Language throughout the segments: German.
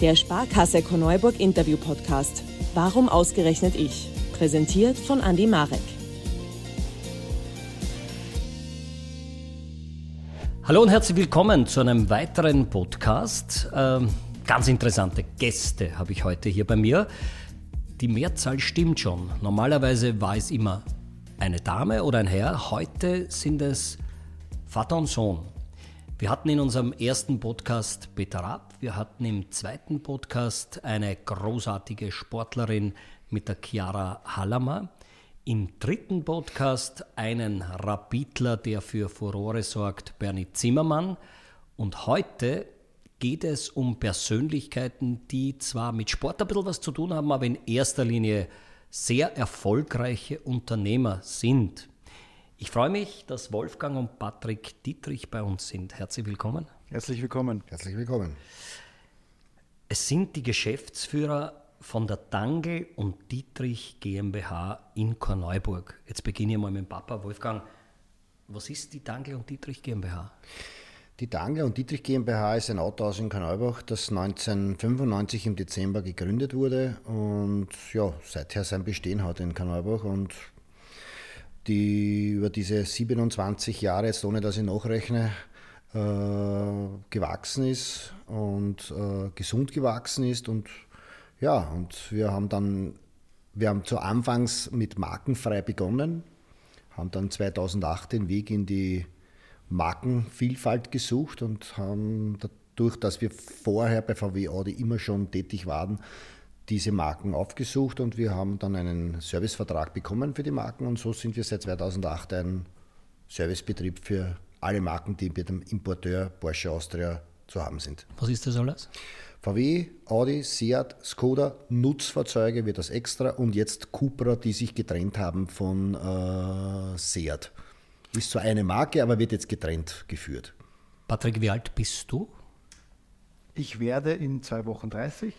Der Sparkasse Korneuburg Interview Podcast. Warum ausgerechnet ich? Präsentiert von Andy Marek. Hallo und herzlich willkommen zu einem weiteren Podcast. Ähm, ganz interessante Gäste habe ich heute hier bei mir. Die Mehrzahl stimmt schon. Normalerweise war es immer eine Dame oder ein Herr. Heute sind es Vater und Sohn. Wir hatten in unserem ersten Podcast Peter Rapp, wir hatten im zweiten Podcast eine großartige Sportlerin mit der Chiara Hallamer, im dritten Podcast einen Rapidler, der für Furore sorgt, Bernie Zimmermann und heute geht es um Persönlichkeiten, die zwar mit Sport ein bisschen was zu tun haben, aber in erster Linie sehr erfolgreiche Unternehmer sind. Ich freue mich, dass Wolfgang und Patrick Dietrich bei uns sind. Herzlich willkommen. Herzlich willkommen. Herzlich willkommen. Es sind die Geschäftsführer von der Dangel und Dietrich GmbH in Korneuburg. Jetzt beginne ich mal mit dem Papa Wolfgang. Was ist die Dangel und Dietrich GmbH? Die Dangel und Dietrich GmbH ist ein Autohaus in Korneuburg, das 1995 im Dezember gegründet wurde und ja, seither sein Bestehen hat in Korneuburg und die über diese 27 Jahre, jetzt ohne dass ich nachrechne, äh, gewachsen ist und äh, gesund gewachsen ist. Und ja, und wir haben dann, wir haben zu Anfangs mit Markenfrei begonnen, haben dann 2008 den Weg in die Markenvielfalt gesucht und haben dadurch, dass wir vorher bei VW Audi immer schon tätig waren, diese Marken aufgesucht und wir haben dann einen Servicevertrag bekommen für die Marken und so sind wir seit 2008 ein Servicebetrieb für alle Marken, die mit dem Importeur Porsche Austria zu haben sind. Was ist das alles? VW, Audi, Seat, Skoda, Nutzfahrzeuge wird das extra und jetzt Cupra, die sich getrennt haben von äh, Seat. Ist zwar eine Marke, aber wird jetzt getrennt geführt. Patrick, wie alt bist du? Ich werde in zwei Wochen 30.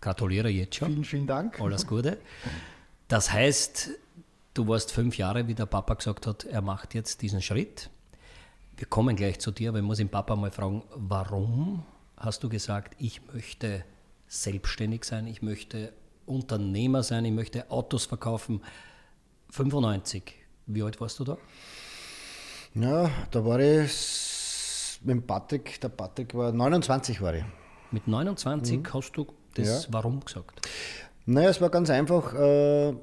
Gratuliere jetzt schon. Vielen, vielen Dank. Alles Gute. Das heißt, du warst fünf Jahre, wie der Papa gesagt hat, er macht jetzt diesen Schritt. Wir kommen gleich zu dir, aber ich muss den Papa mal fragen, warum hast du gesagt, ich möchte selbstständig sein, ich möchte Unternehmer sein, ich möchte Autos verkaufen? 95. Wie alt warst du da? Ja, da war ich mit Patrick, der Patrick war 29 war ich. Mit 29 mhm. hast du das ja. Warum gesagt? Naja, es war ganz einfach. Äh,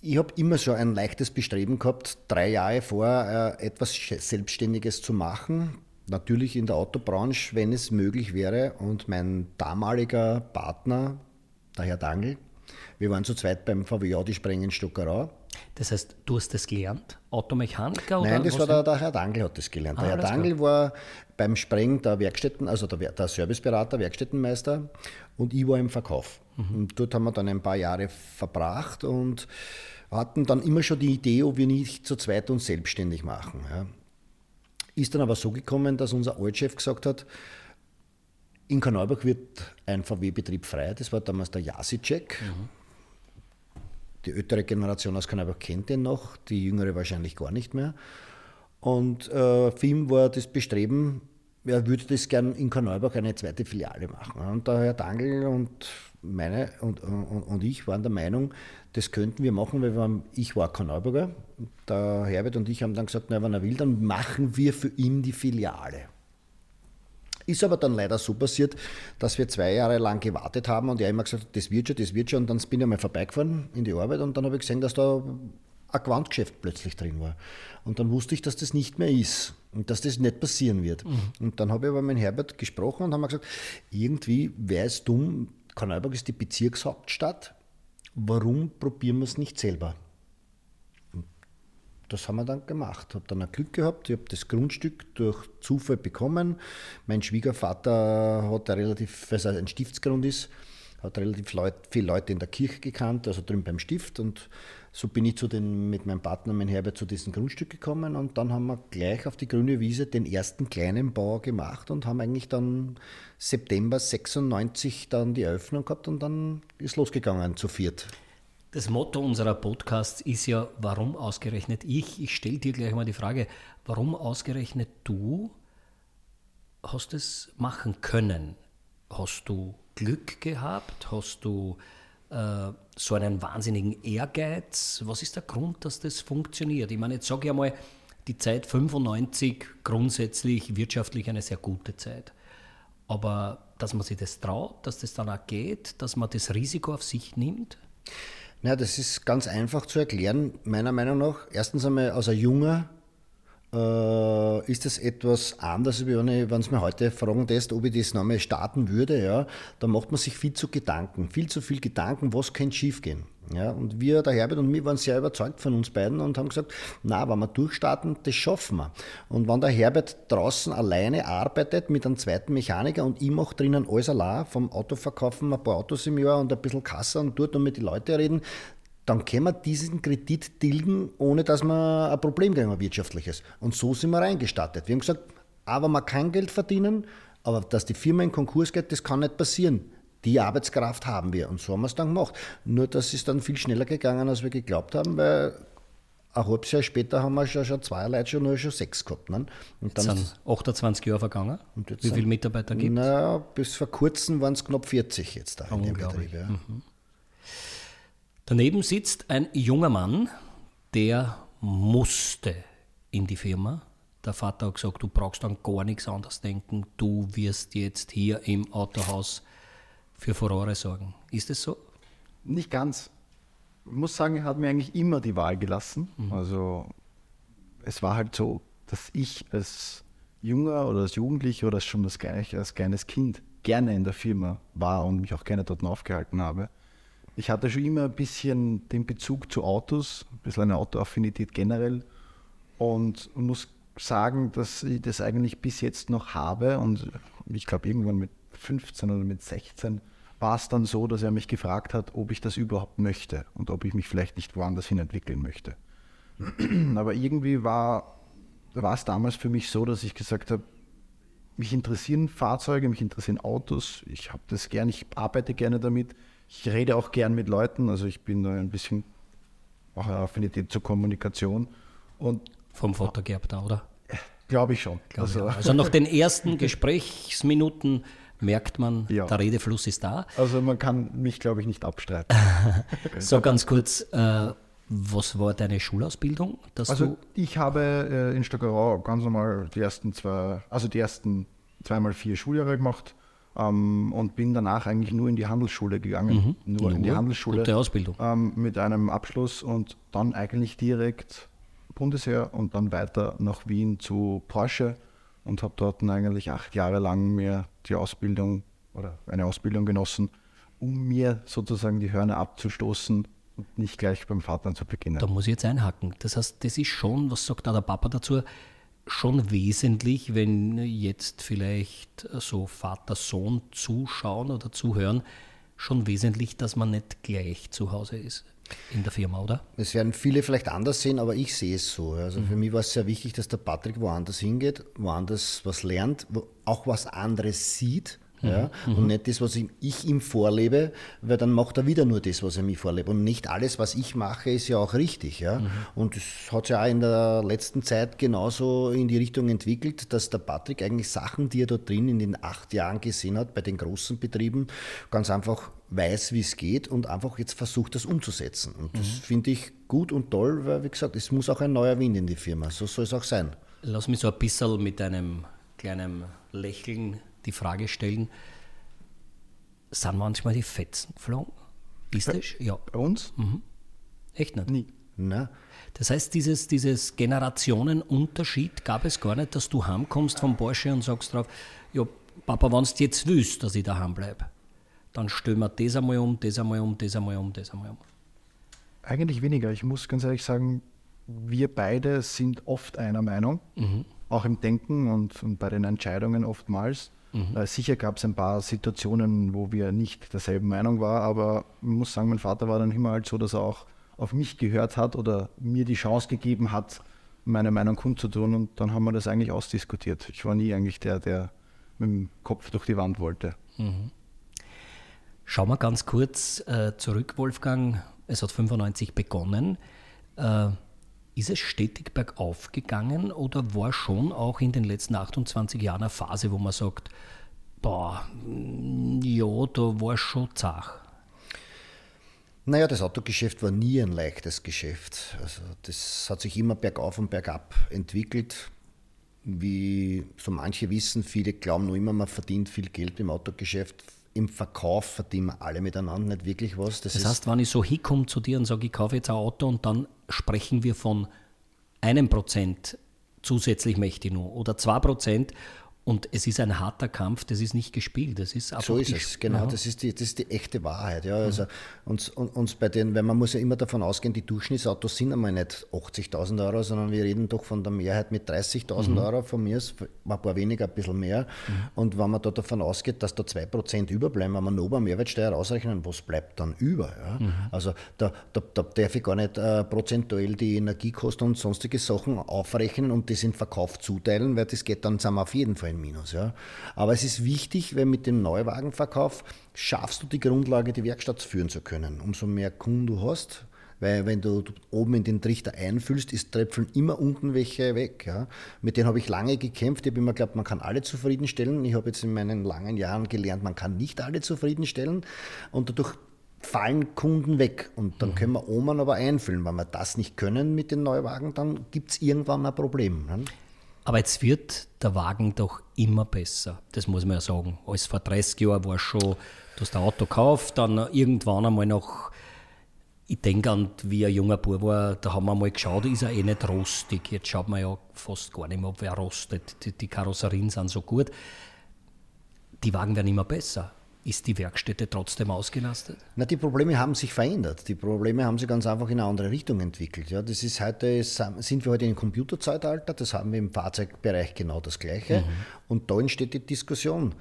ich habe immer schon ein leichtes Bestreben gehabt, drei Jahre vor äh, etwas Selbstständiges zu machen. Natürlich in der Autobranche, wenn es möglich wäre. Und mein damaliger Partner, der Herr Dangel, wir waren zu zweit beim VW Audi Sprengen Stockerau. Das heißt, du hast das gelernt? Automechaniker? Oder Nein, das war der, der, Herr Dangel hat das gelernt. Ah, der Herr Dangel war beim Spreng der Werkstätten, also der, der Serviceberater, Werkstättenmeister und ich war im Verkauf. Mhm. Und dort haben wir dann ein paar Jahre verbracht und hatten dann immer schon die Idee, ob wir nicht zu zweit uns selbstständig machen. Ja. Ist dann aber so gekommen, dass unser Altchef gesagt hat, in Karneuburg wird ein VW-Betrieb frei. Das war damals der Jasicek. Mhm die ältere Generation aus Kanada kennt den noch, die jüngere wahrscheinlich gar nicht mehr. Und äh, ihn war das Bestreben, er würde das gern in Korneuburg eine zweite Filiale machen. Und der Herr Dangel und meine und, und, und ich waren der Meinung, das könnten wir machen, weil wir waren, ich war Korneuburger. Der Herbert und ich haben dann gesagt, na, wenn er will, dann machen wir für ihn die Filiale. Ist aber dann leider so passiert, dass wir zwei Jahre lang gewartet haben und er immer gesagt hat, das wird schon, das wird schon. Und dann bin ich einmal vorbeigefahren in die Arbeit und dann habe ich gesehen, dass da ein Quantgeschäft plötzlich drin war. Und dann wusste ich, dass das nicht mehr ist und dass das nicht passieren wird. Mhm. Und dann habe ich aber mit Herbert gesprochen und haben gesagt, irgendwie wäre es dumm, Korneuburg ist die Bezirkshauptstadt, warum probieren wir es nicht selber? Das haben wir dann gemacht. Habe dann ein Glück gehabt. Ich habe das Grundstück durch Zufall bekommen. Mein Schwiegervater hat relativ, weil es ein Stiftsgrund ist, hat relativ Leut, viele Leute in der Kirche gekannt, also drüben beim Stift. Und so bin ich zu den, mit meinem Partner, mein Herbert, zu diesem Grundstück gekommen. Und dann haben wir gleich auf die grüne Wiese den ersten kleinen Bau gemacht und haben eigentlich dann September 96 dann die Eröffnung gehabt und dann ist losgegangen zu viert. Das Motto unserer Podcasts ist ja, warum ausgerechnet ich? Ich stelle dir gleich mal die Frage, warum ausgerechnet du hast es machen können? Hast du Glück gehabt? Hast du äh, so einen wahnsinnigen Ehrgeiz? Was ist der Grund, dass das funktioniert? Ich meine, jetzt sage ich einmal, die Zeit 95 grundsätzlich wirtschaftlich eine sehr gute Zeit. Aber dass man sich das traut, dass das dann auch geht, dass man das Risiko auf sich nimmt? Ja, das ist ganz einfach zu erklären, meiner Meinung nach. Erstens einmal, als ein Junger äh, ist das etwas anders, wenn es mir heute fragen lässt, ob ich das nochmal starten würde. Ja, da macht man sich viel zu Gedanken, viel zu viel Gedanken, was könnte schiefgehen. Ja, und wir, der Herbert und mich, waren sehr überzeugt von uns beiden und haben gesagt, na, wenn wir durchstarten, das schaffen wir. Und wenn der Herbert draußen alleine arbeitet mit einem zweiten Mechaniker und ich mache drinnen alles allein, vom Autoverkaufen ein paar Autos im Jahr und ein bisschen Kasse und dort und mit den Leuten reden, dann können wir diesen Kredit tilgen, ohne dass wir ein Problem kriegen, ein wirtschaftliches. Und so sind wir reingestartet. Wir haben gesagt, aber man kann Geld verdienen, aber dass die Firma in Konkurs geht, das kann nicht passieren. Die Arbeitskraft haben wir und so haben wir es dann gemacht. Nur, das ist dann viel schneller gegangen, als wir geglaubt haben, weil ein halbes Jahr später haben wir schon, schon zwei Leute schon nur schon sechs gehabt. Ne? Und dann sind 28 Jahre vergangen. Wie viele Mitarbeiter gibt es? Na, bis vor kurzem waren es knapp 40 jetzt da in dem Betrieb. Ja. Mhm. Daneben sitzt ein junger Mann, der musste in die Firma. Der Vater hat gesagt, du brauchst dann gar nichts anderes denken, du wirst jetzt hier im Autohaus für Furore sorgen. Ist es so? Nicht ganz. Ich muss sagen, er hat mir eigentlich immer die Wahl gelassen. Mhm. Also es war halt so, dass ich als Junger oder als Jugendlicher oder schon als, als kleines Kind gerne in der Firma war und mich auch gerne dort aufgehalten habe. Ich hatte schon immer ein bisschen den Bezug zu Autos, ein bisschen eine Autoaffinität generell und muss sagen, dass ich das eigentlich bis jetzt noch habe und ich glaube irgendwann mit 15 oder mit 16 war es dann so, dass er mich gefragt hat, ob ich das überhaupt möchte und ob ich mich vielleicht nicht woanders hin entwickeln möchte. Aber irgendwie war, war es damals für mich so, dass ich gesagt habe, mich interessieren Fahrzeuge, mich interessieren Autos, ich habe das gern, ich arbeite gerne damit ich rede auch gern mit Leuten, also ich bin da ein bisschen auch eine Affinität zur Kommunikation. Und Vom Vater gehabt da, oder? Glaube ich schon. Glaub also, ich also nach den ersten Gesprächsminuten merkt man, ja. der Redefluss ist da. Also man kann mich, glaube ich, nicht abstreiten. so ganz kurz, äh, was war deine Schulausbildung? also ich habe äh, in Stockerau ganz normal die ersten zwei, also die ersten zweimal vier Schuljahre gemacht ähm, und bin danach eigentlich nur in die Handelsschule gegangen. Mhm. Nur, nur, in die Handelsschule. Gute Ausbildung. Ähm, mit einem Abschluss und dann eigentlich direkt Bundesheer und dann weiter nach Wien zu Porsche und habe dort eigentlich acht Jahre lang mir die Ausbildung oder eine Ausbildung genossen, um mir sozusagen die Hörner abzustoßen und nicht gleich beim Vater zu beginnen. Da muss ich jetzt einhaken. Das heißt, das ist schon, was sagt da der Papa dazu? schon wesentlich, wenn jetzt vielleicht so Vater-Sohn zuschauen oder zuhören, schon wesentlich, dass man nicht gleich zu Hause ist in der Firma, oder? Es werden viele vielleicht anders sehen, aber ich sehe es so. Also mhm. für mich war es sehr wichtig, dass der Patrick woanders hingeht, woanders was lernt, auch was anderes sieht ja? Mhm. Und nicht das, was ich ihm vorlebe, weil dann macht er wieder nur das, was er mir vorlebt. Und nicht alles, was ich mache, ist ja auch richtig. Ja? Mhm. Und das hat sich auch in der letzten Zeit genauso in die Richtung entwickelt, dass der Patrick eigentlich Sachen, die er dort drin in den acht Jahren gesehen hat, bei den großen Betrieben, ganz einfach weiß, wie es geht und einfach jetzt versucht, das umzusetzen. Und das mhm. finde ich gut und toll, weil, wie gesagt, es muss auch ein neuer Wind in die Firma. So soll es auch sein. Lass mich so ein bisschen mit einem kleinen Lächeln die Frage stellen, sind manchmal die Fetzen geflogen? Ist das? Ja. Bei uns? Mhm. Echt nicht? Nie. Na. Das heißt, dieses, dieses Generationenunterschied gab es gar nicht, dass du heimkommst vom Porsche und sagst drauf, ja, Papa, wenn du jetzt willst, dass ich daheim bleibe, dann stellen wir das einmal um, das einmal um, das einmal um, das einmal um. Eigentlich weniger. Ich muss ganz ehrlich sagen, wir beide sind oft einer Meinung, mhm. auch im Denken und, und bei den Entscheidungen oftmals. Mhm. Äh, sicher gab es ein paar Situationen, wo wir nicht derselben Meinung waren, aber ich muss sagen, mein Vater war dann immer halt so, dass er auch auf mich gehört hat oder mir die Chance gegeben hat, meine Meinung kundzutun und dann haben wir das eigentlich ausdiskutiert. Ich war nie eigentlich der, der mit dem Kopf durch die Wand wollte. Mhm. Schauen wir ganz kurz äh, zurück, Wolfgang. Es hat 95 begonnen. Äh, ist es stetig bergauf gegangen oder war schon auch in den letzten 28 Jahren eine Phase, wo man sagt, boah, ja, da war schon zach. Naja, das Autogeschäft war nie ein leichtes Geschäft. Also das hat sich immer bergauf und bergab entwickelt. Wie so manche wissen, viele glauben noch immer, man verdient viel Geld im Autogeschäft. Im Verkauf verdienen wir alle miteinander nicht wirklich was. Das, das heißt, wenn ich so hinkomme zu dir und sage, ich kaufe jetzt ein Auto und dann sprechen wir von einem Prozent zusätzlich möchte ich nur oder zwei Prozent und es ist ein harter Kampf, das ist nicht gespielt, das ist So ist es, genau, das ist, die, das ist die echte Wahrheit. Ja. Also uns, uns bei den, weil man muss ja immer davon ausgehen, die Durchschnittsautos sind einmal nicht 80.000 Euro, sondern wir reden doch von der Mehrheit mit 30.000 mhm. Euro, von mir ist ein paar weniger, ein bisschen mehr. Mhm. Und wenn man da davon ausgeht, dass da 2% überbleiben, wenn man ober Mehrwertsteuer ausrechnen, was bleibt dann über? Ja? Mhm. Also da, da, da, darf ich gar nicht äh, prozentuell die Energiekosten und sonstige Sachen aufrechnen und das in Verkauf zuteilen, weil das geht dann wir auf jeden Fall ein Minus. Ja. Aber es ist wichtig, weil mit dem Neuwagenverkauf schaffst du die Grundlage, die Werkstatt führen zu können. Umso mehr Kunden du hast, weil wenn du oben in den Trichter einfüllst, ist tröpfeln immer unten welche weg. Ja. Mit denen habe ich lange gekämpft. Ich habe immer geglaubt, man kann alle zufriedenstellen. Ich habe jetzt in meinen langen Jahren gelernt, man kann nicht alle zufriedenstellen. Und dadurch fallen Kunden weg. Und dann mhm. können wir Oman aber einfüllen. Wenn wir das nicht können mit den Neuwagen, dann gibt es irgendwann ein Problem. Ne? Aber jetzt wird der Wagen doch immer besser, das muss man ja sagen. Als vor 30 Jahren war schon, du hast ein Auto gekauft, dann irgendwann einmal noch, ich denke an, wie ein junger Bub war, da haben wir mal geschaut, ist er eh nicht rostig. Jetzt schaut man ja fast gar nicht mehr, ob er rostet. Die, die Karosserien sind so gut. Die Wagen werden immer besser. Ist die Werkstätte trotzdem ausgelastet? Na, die Probleme haben sich verändert. Die Probleme haben sich ganz einfach in eine andere Richtung entwickelt. Ja, das ist heute, sind wir heute im Computerzeitalter, das haben wir im Fahrzeugbereich genau das Gleiche. Mhm. Und da entsteht die Diskussion,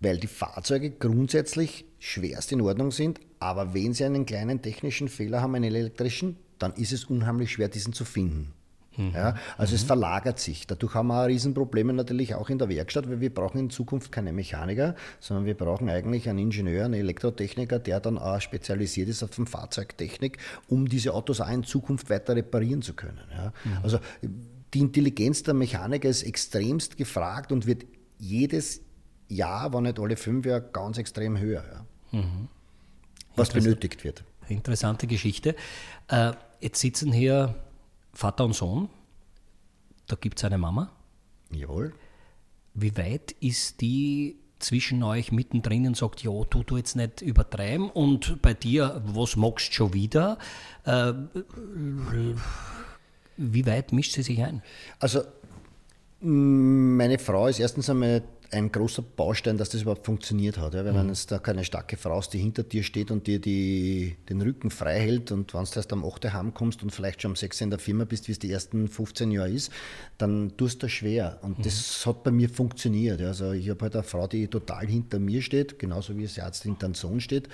weil die Fahrzeuge grundsätzlich schwerst in Ordnung sind, aber wenn sie einen kleinen technischen Fehler haben, einen elektrischen, dann ist es unheimlich schwer, diesen zu finden. Mhm. Ja, also mhm. es verlagert sich. Dadurch haben wir Riesenprobleme natürlich auch in der Werkstatt, weil wir brauchen in Zukunft keine Mechaniker, sondern wir brauchen eigentlich einen Ingenieur, einen Elektrotechniker, der dann auch spezialisiert ist auf die Fahrzeugtechnik, um diese Autos auch in Zukunft weiter reparieren zu können. Ja. Mhm. Also die Intelligenz der Mechaniker ist extremst gefragt und wird jedes Jahr, wenn nicht alle fünf Jahre, ganz extrem höher. Ja. Mhm. Was benötigt wird. Interessante Geschichte. Äh, jetzt sitzen hier Vater und Sohn, da gibt es eine Mama. Jawohl. Wie weit ist die zwischen euch mittendrin und sagt, ja, tu du jetzt nicht übertreiben und bei dir, was magst du schon wieder? Äh, wie weit mischt sie sich ein? Also meine Frau ist erstens einmal ein großer Baustein, dass das überhaupt funktioniert hat. Ja? Wenn mhm. es da keine starke Frau ist, die hinter dir steht und dir die, den Rücken frei hält und wenn du erst am 8. heimkommst und vielleicht schon am 6. in der Firma bist, wie es die ersten 15 Jahre ist, dann tust du das schwer. Und mhm. das hat bei mir funktioniert. Also ich habe halt eine Frau, die total hinter mir steht, genauso wie es jetzt hinter dem Sohn steht.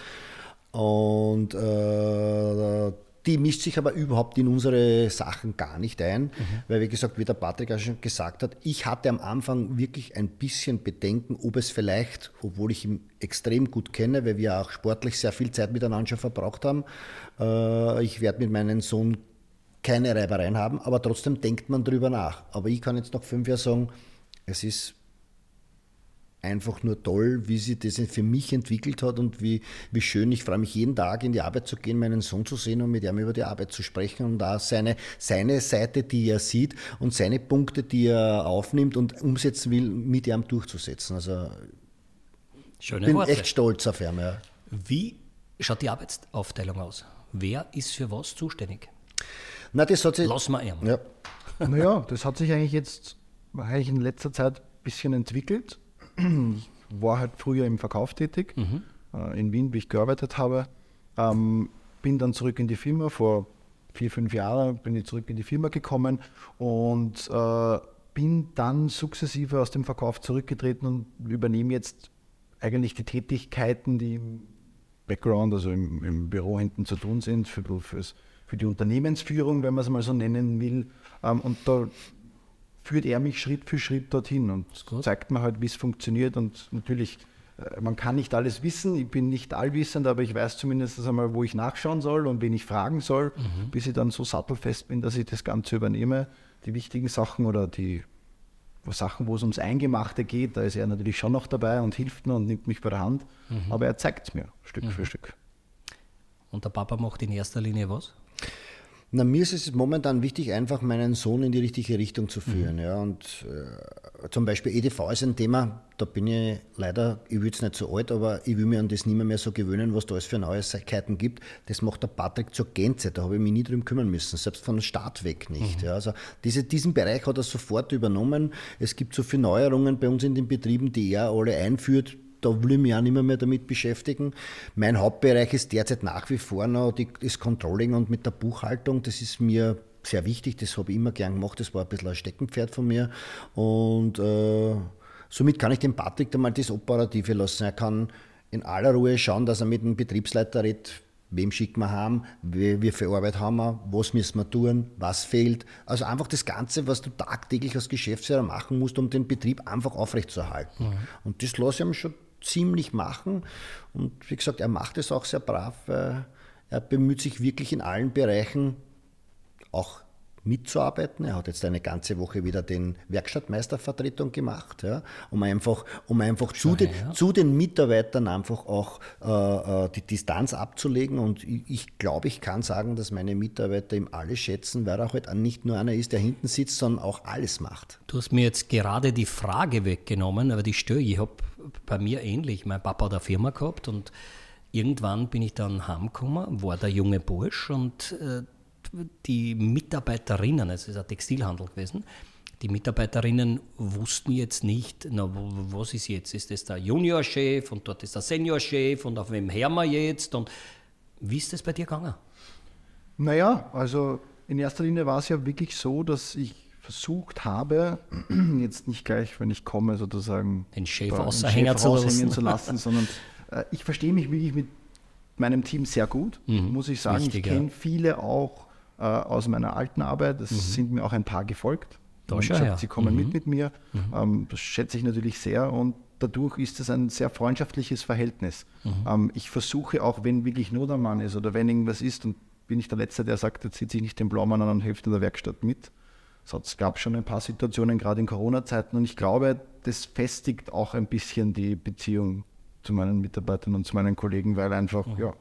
Und äh, die mischt sich aber überhaupt in unsere Sachen gar nicht ein, mhm. weil wie gesagt, wie der Patrick auch schon gesagt hat, ich hatte am Anfang wirklich ein bisschen Bedenken, ob es vielleicht, obwohl ich ihn extrem gut kenne, weil wir auch sportlich sehr viel Zeit miteinander schon verbraucht haben, äh, ich werde mit meinem Sohn keine Reibereien haben, aber trotzdem denkt man drüber nach. Aber ich kann jetzt nach fünf Jahren sagen, es ist einfach nur toll, wie sie das für mich entwickelt hat und wie, wie schön. Ich freue mich jeden Tag in die Arbeit zu gehen, meinen Sohn zu sehen und mit ihm über die Arbeit zu sprechen und da seine, seine Seite, die er sieht und seine Punkte, die er aufnimmt und umsetzen will, mit ihm durchzusetzen. Also Schöne bin Worte. echt stolz auf ihn. Ja. Wie schaut die Arbeitsaufteilung aus? Wer ist für was zuständig? Na, das hat sich, Lass mal ihn. Ja. Naja, das hat sich eigentlich jetzt eigentlich in letzter Zeit ein bisschen entwickelt ich war halt früher im Verkauf tätig, mhm. äh, in Wien, wie ich gearbeitet habe. Ähm, bin dann zurück in die Firma, vor vier, fünf Jahren bin ich zurück in die Firma gekommen und äh, bin dann sukzessive aus dem Verkauf zurückgetreten und übernehme jetzt eigentlich die Tätigkeiten, die im Background, also im, im Büro hinten zu tun sind, für, für die Unternehmensführung, wenn man es mal so nennen will. Ähm, und da führt er mich Schritt für Schritt dorthin und zeigt mir halt, wie es funktioniert. Und natürlich, äh, man kann nicht alles wissen. Ich bin nicht allwissend, aber ich weiß zumindest einmal, wo ich nachschauen soll und wen ich fragen soll, mhm. bis ich dann so sattelfest bin, dass ich das Ganze übernehme. Die wichtigen Sachen oder die Sachen, wo es ums Eingemachte geht, da ist er natürlich schon noch dabei und hilft mir und nimmt mich bei der Hand. Mhm. Aber er zeigt es mir Stück mhm. für Stück. Und der Papa macht in erster Linie was? Na, mir ist es momentan wichtig, einfach meinen Sohn in die richtige Richtung zu führen. Mhm. Ja. Und äh, zum Beispiel EDV ist ein Thema, da bin ich leider, ich will jetzt nicht so alt, aber ich will mir an das nicht mehr, mehr so gewöhnen, was da alles für Neuigkeiten gibt. Das macht der Patrick zur Gänze, da habe ich mich nie drum kümmern müssen, selbst von Start weg nicht. Mhm. Ja. Also diese, diesen Bereich hat er sofort übernommen. Es gibt so viele Neuerungen bei uns in den Betrieben, die er alle einführt da will ich mich auch nicht mehr, damit beschäftigen. Mein Hauptbereich ist derzeit nach wie vor noch die, das Controlling und mit der Buchhaltung. Das ist mir sehr wichtig, das habe ich immer gern gemacht, das war ein bisschen ein Steckenpferd von mir. Und äh, somit kann ich dem Patrick dann mal das Operative lassen. Er kann in aller Ruhe schauen, dass er mit dem Betriebsleiter redet, wem schicken wir haben, wie, wie viel Arbeit haben wir, was müssen wir tun, was fehlt. Also einfach das Ganze, was du tagtäglich als Geschäftsführer machen musst, um den Betrieb einfach aufrechtzuerhalten. Mhm. Und das lasse ich ihm schon ziemlich machen. Und wie gesagt, er macht es auch sehr brav. Er bemüht sich wirklich in allen Bereichen auch mitzuarbeiten. Er hat jetzt eine ganze Woche wieder den Werkstattmeistervertretung gemacht, ja, um einfach, um einfach zu, den, zu den Mitarbeitern einfach auch äh, äh, die Distanz abzulegen. Und ich, ich glaube, ich kann sagen, dass meine Mitarbeiter ihm alle schätzen, weil er halt nicht nur einer ist, der hinten sitzt, sondern auch alles macht. Du hast mir jetzt gerade die Frage weggenommen, aber die störe ich. Ich habe bei mir ähnlich. Mein Papa hat eine Firma gehabt und irgendwann bin ich dann heimgekommen, war der junge Bursch und äh, die Mitarbeiterinnen, es ist ein Textilhandel gewesen, die Mitarbeiterinnen wussten jetzt nicht, na, was ist jetzt? Ist das der Juniorchef und dort ist der Seniorchef und auf wem hören wir jetzt? Und wie ist das bei dir gegangen? Naja, also in erster Linie war es ja wirklich so, dass ich versucht habe, jetzt nicht gleich, wenn ich komme, sozusagen den Chef aushängen zu lassen, zu lassen sondern äh, ich verstehe mich wirklich mit meinem Team sehr gut, mhm. muss ich sagen. Wichtig, ich kenne ja. viele auch äh, aus meiner alten Arbeit. Es mhm. sind mir auch ein paar gefolgt. Gesagt, ja. Sie kommen mhm. mit mit mir. Mhm. Ähm, das schätze ich natürlich sehr und dadurch ist es ein sehr freundschaftliches Verhältnis. Mhm. Ähm, ich versuche auch, wenn wirklich nur der Mann ist oder wenn irgendwas ist, und bin ich der Letzte, der sagt, jetzt zieht sich nicht den Blaumann an und hilft in der Werkstatt mit. Es gab schon ein paar Situationen, gerade in Corona-Zeiten, und ich glaube, das festigt auch ein bisschen die Beziehung zu meinen Mitarbeitern und zu meinen Kollegen, weil einfach, mhm. ja,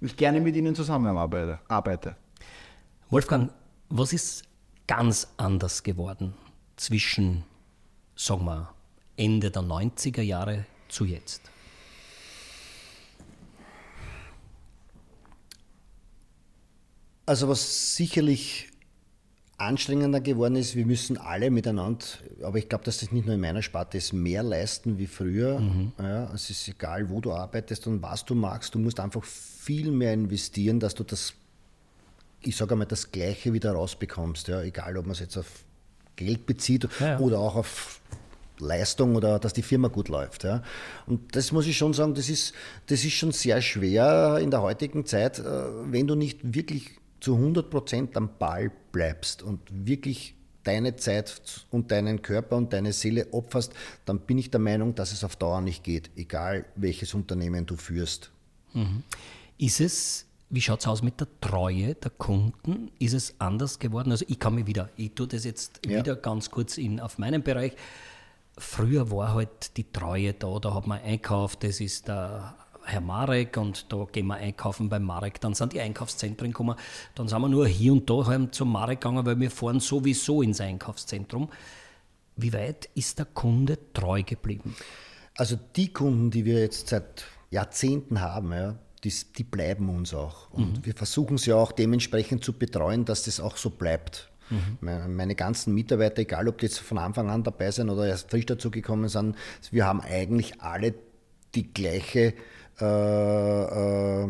ich gerne mit ihnen zusammenarbeite. Arbeite. Wolfgang, was ist ganz anders geworden zwischen, sagen wir, Ende der 90er Jahre zu jetzt? Also was sicherlich anstrengender geworden ist, wir müssen alle miteinander, aber ich glaube, dass das nicht nur in meiner Sparte ist, mehr leisten wie früher. Mhm. Ja, es ist egal, wo du arbeitest und was du magst, du musst einfach viel mehr investieren, dass du das ich sage einmal, das Gleiche wieder rausbekommst. Ja? Egal, ob man es jetzt auf Geld bezieht ja. oder auch auf Leistung oder dass die Firma gut läuft. Ja. Und das muss ich schon sagen, das ist, das ist schon sehr schwer in der heutigen Zeit, äh, wenn du nicht wirklich zu 100 Prozent am Ball bleibst und wirklich deine Zeit und deinen Körper und deine Seele opferst, dann bin ich der Meinung, dass es auf Dauer nicht geht, egal welches Unternehmen du führst. Mhm. Ist es wie schaut es aus mit der Treue der Kunden? Ist es anders geworden? Also ich kann mich wieder, ich tue das jetzt ja. wieder ganz kurz in, auf meinem Bereich. Früher war halt die Treue da, da hat man einkauft, das ist der Herr Marek und da gehen wir einkaufen beim Marek. Dann sind die Einkaufszentren gekommen. Dann sind wir nur hier und da halt zum Marek gegangen, weil wir fahren sowieso ins Einkaufszentrum. Wie weit ist der Kunde treu geblieben? Also die Kunden, die wir jetzt seit Jahrzehnten haben, ja, die, die bleiben uns auch. Und mhm. wir versuchen sie auch dementsprechend zu betreuen, dass das auch so bleibt. Mhm. Meine, meine, ganzen Mitarbeiter, egal ob die jetzt von Anfang an dabei sind oder erst frisch dazugekommen sind, wir haben eigentlich alle die gleiche äh, äh,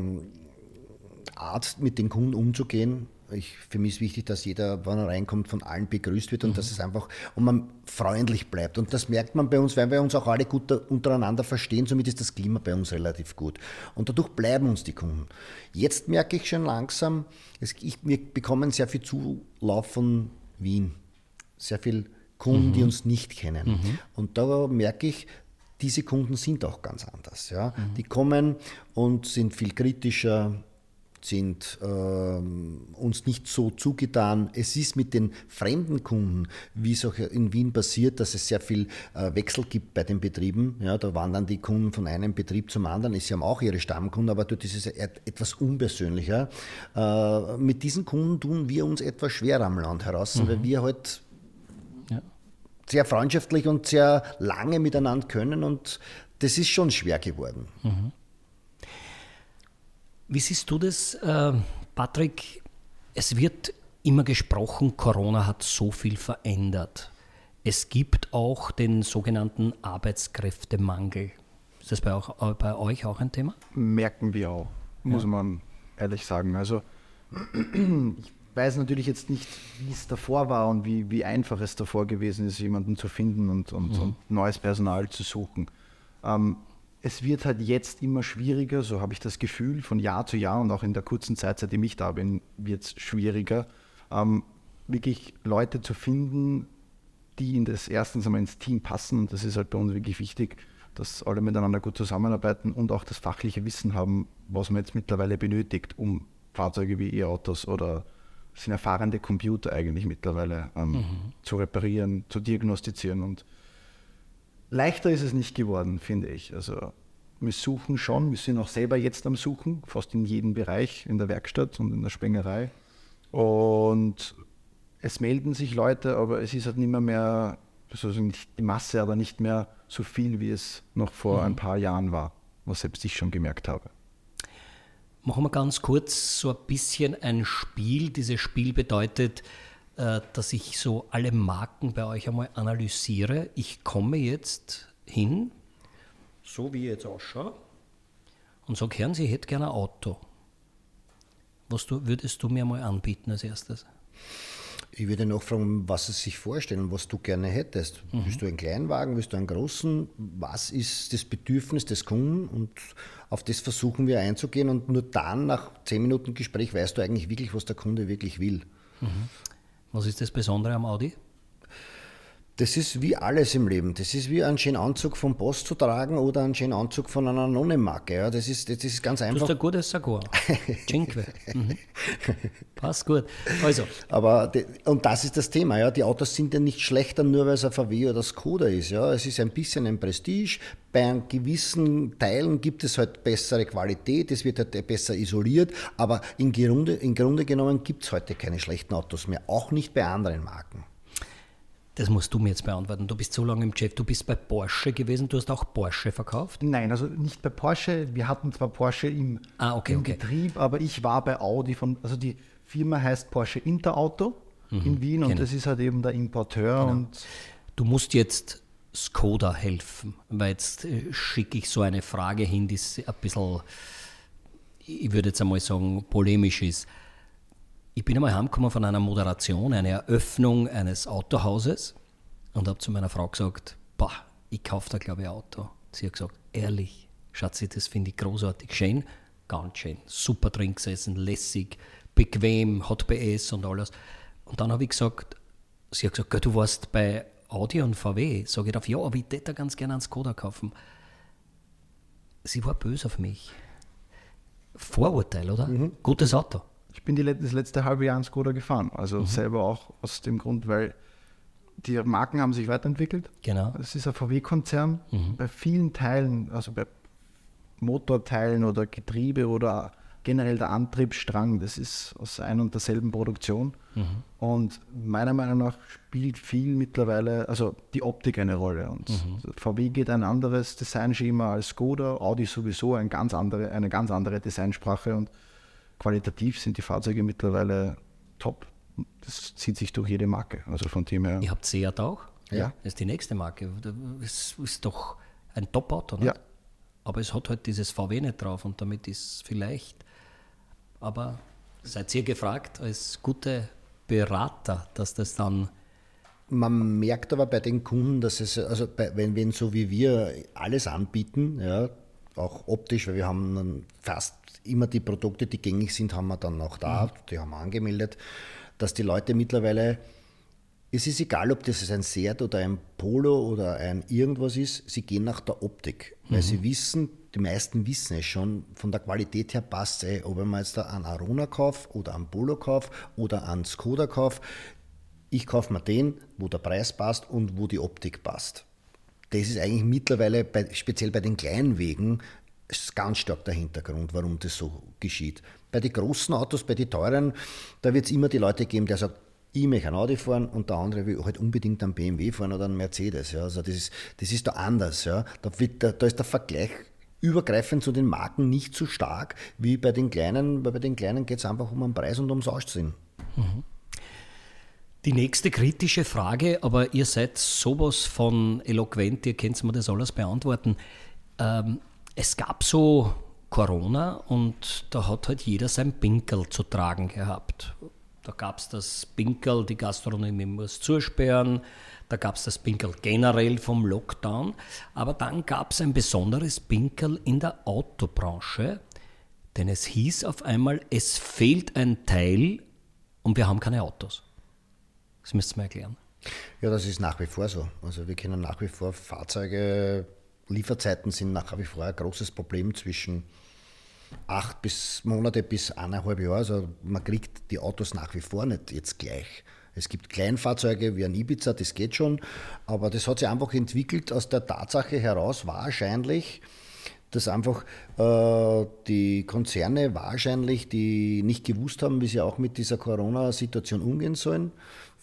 Art, mit den Kunden umzugehen ich, für mich ist wichtig, dass jeder, wenn er reinkommt, von allen begrüßt wird und mhm. dass es einfach und man freundlich bleibt. Und das merkt man bei uns, weil wir uns auch alle gut untereinander verstehen. Somit ist das Klima bei uns relativ gut. Und dadurch bleiben uns die Kunden. Jetzt merke ich schon langsam, es, ich, wir bekommen sehr viel Zulauf von Wien. Sehr viele Kunden, mhm. die uns nicht kennen. Mhm. Und da merke ich, diese Kunden sind auch ganz anders. Ja? Mhm. Die kommen und sind viel kritischer, sind äh, uns nicht so zugetan. Es ist mit den fremden Kunden, wie es auch in Wien passiert, dass es sehr viel äh, Wechsel gibt bei den Betrieben. Ja, da wandern die Kunden von einem Betrieb zum anderen. Sie haben auch ihre Stammkunden, aber dort ist es etwas unpersönlicher. Äh, mit diesen Kunden tun wir uns etwas schwerer am Land heraus, mhm. weil wir halt. Sehr freundschaftlich und sehr lange miteinander können und das ist schon schwer geworden. Mhm. Wie siehst du das, äh, Patrick? Es wird immer gesprochen, Corona hat so viel verändert. Es gibt auch den sogenannten Arbeitskräftemangel. Ist das bei, auch, äh, bei euch auch ein Thema? Merken wir auch, muss ja. man ehrlich sagen. Also ich weiß natürlich jetzt nicht, wie es davor war und wie, wie einfach es davor gewesen ist, jemanden zu finden und, und, mhm. und neues Personal zu suchen. Ähm, es wird halt jetzt immer schwieriger, so habe ich das Gefühl, von Jahr zu Jahr und auch in der kurzen Zeit, seitdem ich da bin, wird es schwieriger, ähm, wirklich Leute zu finden, die in das erstens einmal ins Team passen. Und das ist halt bei uns wirklich wichtig, dass alle miteinander gut zusammenarbeiten und auch das fachliche Wissen haben, was man jetzt mittlerweile benötigt, um Fahrzeuge wie E-Autos oder sind erfahrene Computer eigentlich mittlerweile ähm, mhm. zu reparieren, zu diagnostizieren und Leichter ist es nicht geworden, finde ich. Also wir suchen schon, wir sind auch selber jetzt am Suchen, fast in jedem Bereich, in der Werkstatt und in der Spengerei. Und es melden sich Leute, aber es ist halt nicht mehr, mehr also nicht die Masse, aber nicht mehr so viel, wie es noch vor mhm. ein paar Jahren war, was selbst ich schon gemerkt habe. Machen wir ganz kurz so ein bisschen ein Spiel. Dieses Spiel bedeutet, äh, dass ich so alle Marken bei euch einmal analysiere. Ich komme jetzt hin, so wie ich jetzt ausschaue, und sage, hören Sie, hätte gerne ein Auto. Was du, würdest du mir mal anbieten als erstes? Ich würde noch fragen, was Sie sich vorstellen, was du gerne hättest. Mhm. Willst du einen Kleinwagen, willst du einen großen? Was ist das Bedürfnis des Kunden? Und auf das versuchen wir einzugehen. Und nur dann, nach zehn Minuten Gespräch, weißt du eigentlich wirklich, was der Kunde wirklich will. Mhm. Was ist das Besondere am Audi? Das ist wie alles im Leben. Das ist wie ein schönen Anzug vom Boss zu tragen oder ein schönen Anzug von einer Nonnenmarke. Ja, das, ist, das ist ganz einfach. Du hast ein gutes Sakko. Cinque. Mhm. Passt gut. Also. Aber, die, und das ist das Thema. Ja. Die Autos sind ja nicht schlechter, nur weil es ein VW oder Skoda ist. Ja. Es ist ein bisschen ein Prestige. Bei gewissen Teilen gibt es halt bessere Qualität, es wird halt besser isoliert. Aber im Grunde, im Grunde genommen gibt es heute keine schlechten Autos mehr. Auch nicht bei anderen Marken. Das musst du mir jetzt beantworten. Du bist so lange im Chef. Du bist bei Porsche gewesen. Du hast auch Porsche verkauft? Nein, also nicht bei Porsche. Wir hatten zwar Porsche im, ah, okay, im okay. Betrieb, aber ich war bei Audi von, also die Firma heißt Porsche Interauto mhm, in Wien und genau. das ist halt eben der Importeur. Genau. Und du musst jetzt Skoda helfen, weil jetzt äh, schicke ich so eine Frage hin, die ein bisschen, ich würde jetzt einmal sagen, polemisch ist. Ich bin einmal heimgekommen von einer Moderation, einer Eröffnung eines Autohauses und habe zu meiner Frau gesagt, boah, ich kaufe da glaube ich ein Auto. Sie hat gesagt, ehrlich, Schatzi, das finde ich großartig schön, ganz schön, super drin gesessen, lässig, bequem, hat PS und alles. Und dann habe ich gesagt, sie hat gesagt, du warst bei Audi und VW. Sage ich darauf, ja, aber ich hätte ganz gerne einen Skoda kaufen. Sie war böse auf mich. Vorurteil, oder? Mhm. Gutes Auto. Ich bin die, das letzte halbe Jahr in Skoda gefahren. Also mhm. selber auch aus dem Grund, weil die Marken haben sich weiterentwickelt. Genau. Es ist ein VW-Konzern. Mhm. Bei vielen Teilen, also bei Motorteilen oder Getriebe oder generell der Antriebsstrang, das ist aus ein und derselben Produktion. Mhm. Und meiner Meinung nach spielt viel mittlerweile, also die Optik eine Rolle. Und mhm. VW geht ein anderes Designschema als Skoda, Audi sowieso ein ganz andere, eine ganz andere Designsprache und qualitativ sind die Fahrzeuge mittlerweile top. Das zieht sich durch jede Marke. Also von dem her. Ihr habt Seat auch? Ja. Das ist die nächste Marke. Das ist doch ein Top-Auto, ne? Ja. Aber es hat halt dieses VW nicht drauf und damit ist vielleicht, aber seid ihr gefragt als gute Berater, dass das dann man merkt aber bei den Kunden, dass es, also bei, wenn, wenn so wie wir alles anbieten, ja, auch optisch, weil wir haben fast immer die Produkte, die gängig sind, haben wir dann auch da, mhm. die haben wir angemeldet, dass die Leute mittlerweile Es ist egal, ob das ein Seat oder ein Polo oder ein irgendwas ist, sie gehen nach der Optik, weil mhm. sie wissen, die meisten wissen es schon, von der Qualität her passt es, ob ich mir jetzt einen Arona kaufe oder einen Polo kaufe oder einen Skoda kaufe. Ich kaufe mir den, wo der Preis passt und wo die Optik passt. Das ist eigentlich mittlerweile, bei, speziell bei den kleinen Wegen, ganz stark der Hintergrund, warum das so geschieht. Bei den großen Autos, bei den teuren, da wird es immer die Leute geben, der sagt, ich möchte ein Audi fahren und der andere will halt unbedingt einen BMW fahren oder einen Mercedes. Ja. Also das ist, das ist da anders. Ja. Da, wird, da, ist der Vergleich übergreifend zu den Marken nicht so stark wie bei den kleinen, weil bei den kleinen geht es einfach um den Preis und ums Aussehen. Mhm. Die nächste kritische Frage, aber ihr seid sowas von eloquent, ihr könnt mir das alles beantworten. Ähm, es gab so Corona und da hat halt jeder sein Pinkel zu tragen gehabt. Da gab es das Pinkel, die Gastronomie muss zusperren. Da gab es das Pinkel generell vom Lockdown. Aber dann gab es ein besonderes Pinkel in der Autobranche, denn es hieß auf einmal, es fehlt ein Teil und wir haben keine Autos. Das müsst ihr mir erklären. Ja, das ist nach wie vor so. Also wir kennen nach wie vor Fahrzeuge, Lieferzeiten sind nach wie vor ein großes Problem zwischen acht bis Monate bis eineinhalb Jahre. Also man kriegt die Autos nach wie vor nicht jetzt gleich. Es gibt Kleinfahrzeuge wie ein Ibiza, das geht schon, aber das hat sich einfach entwickelt aus der Tatsache heraus, wahrscheinlich, dass einfach äh, die Konzerne wahrscheinlich, die nicht gewusst haben, wie sie auch mit dieser Corona-Situation umgehen sollen,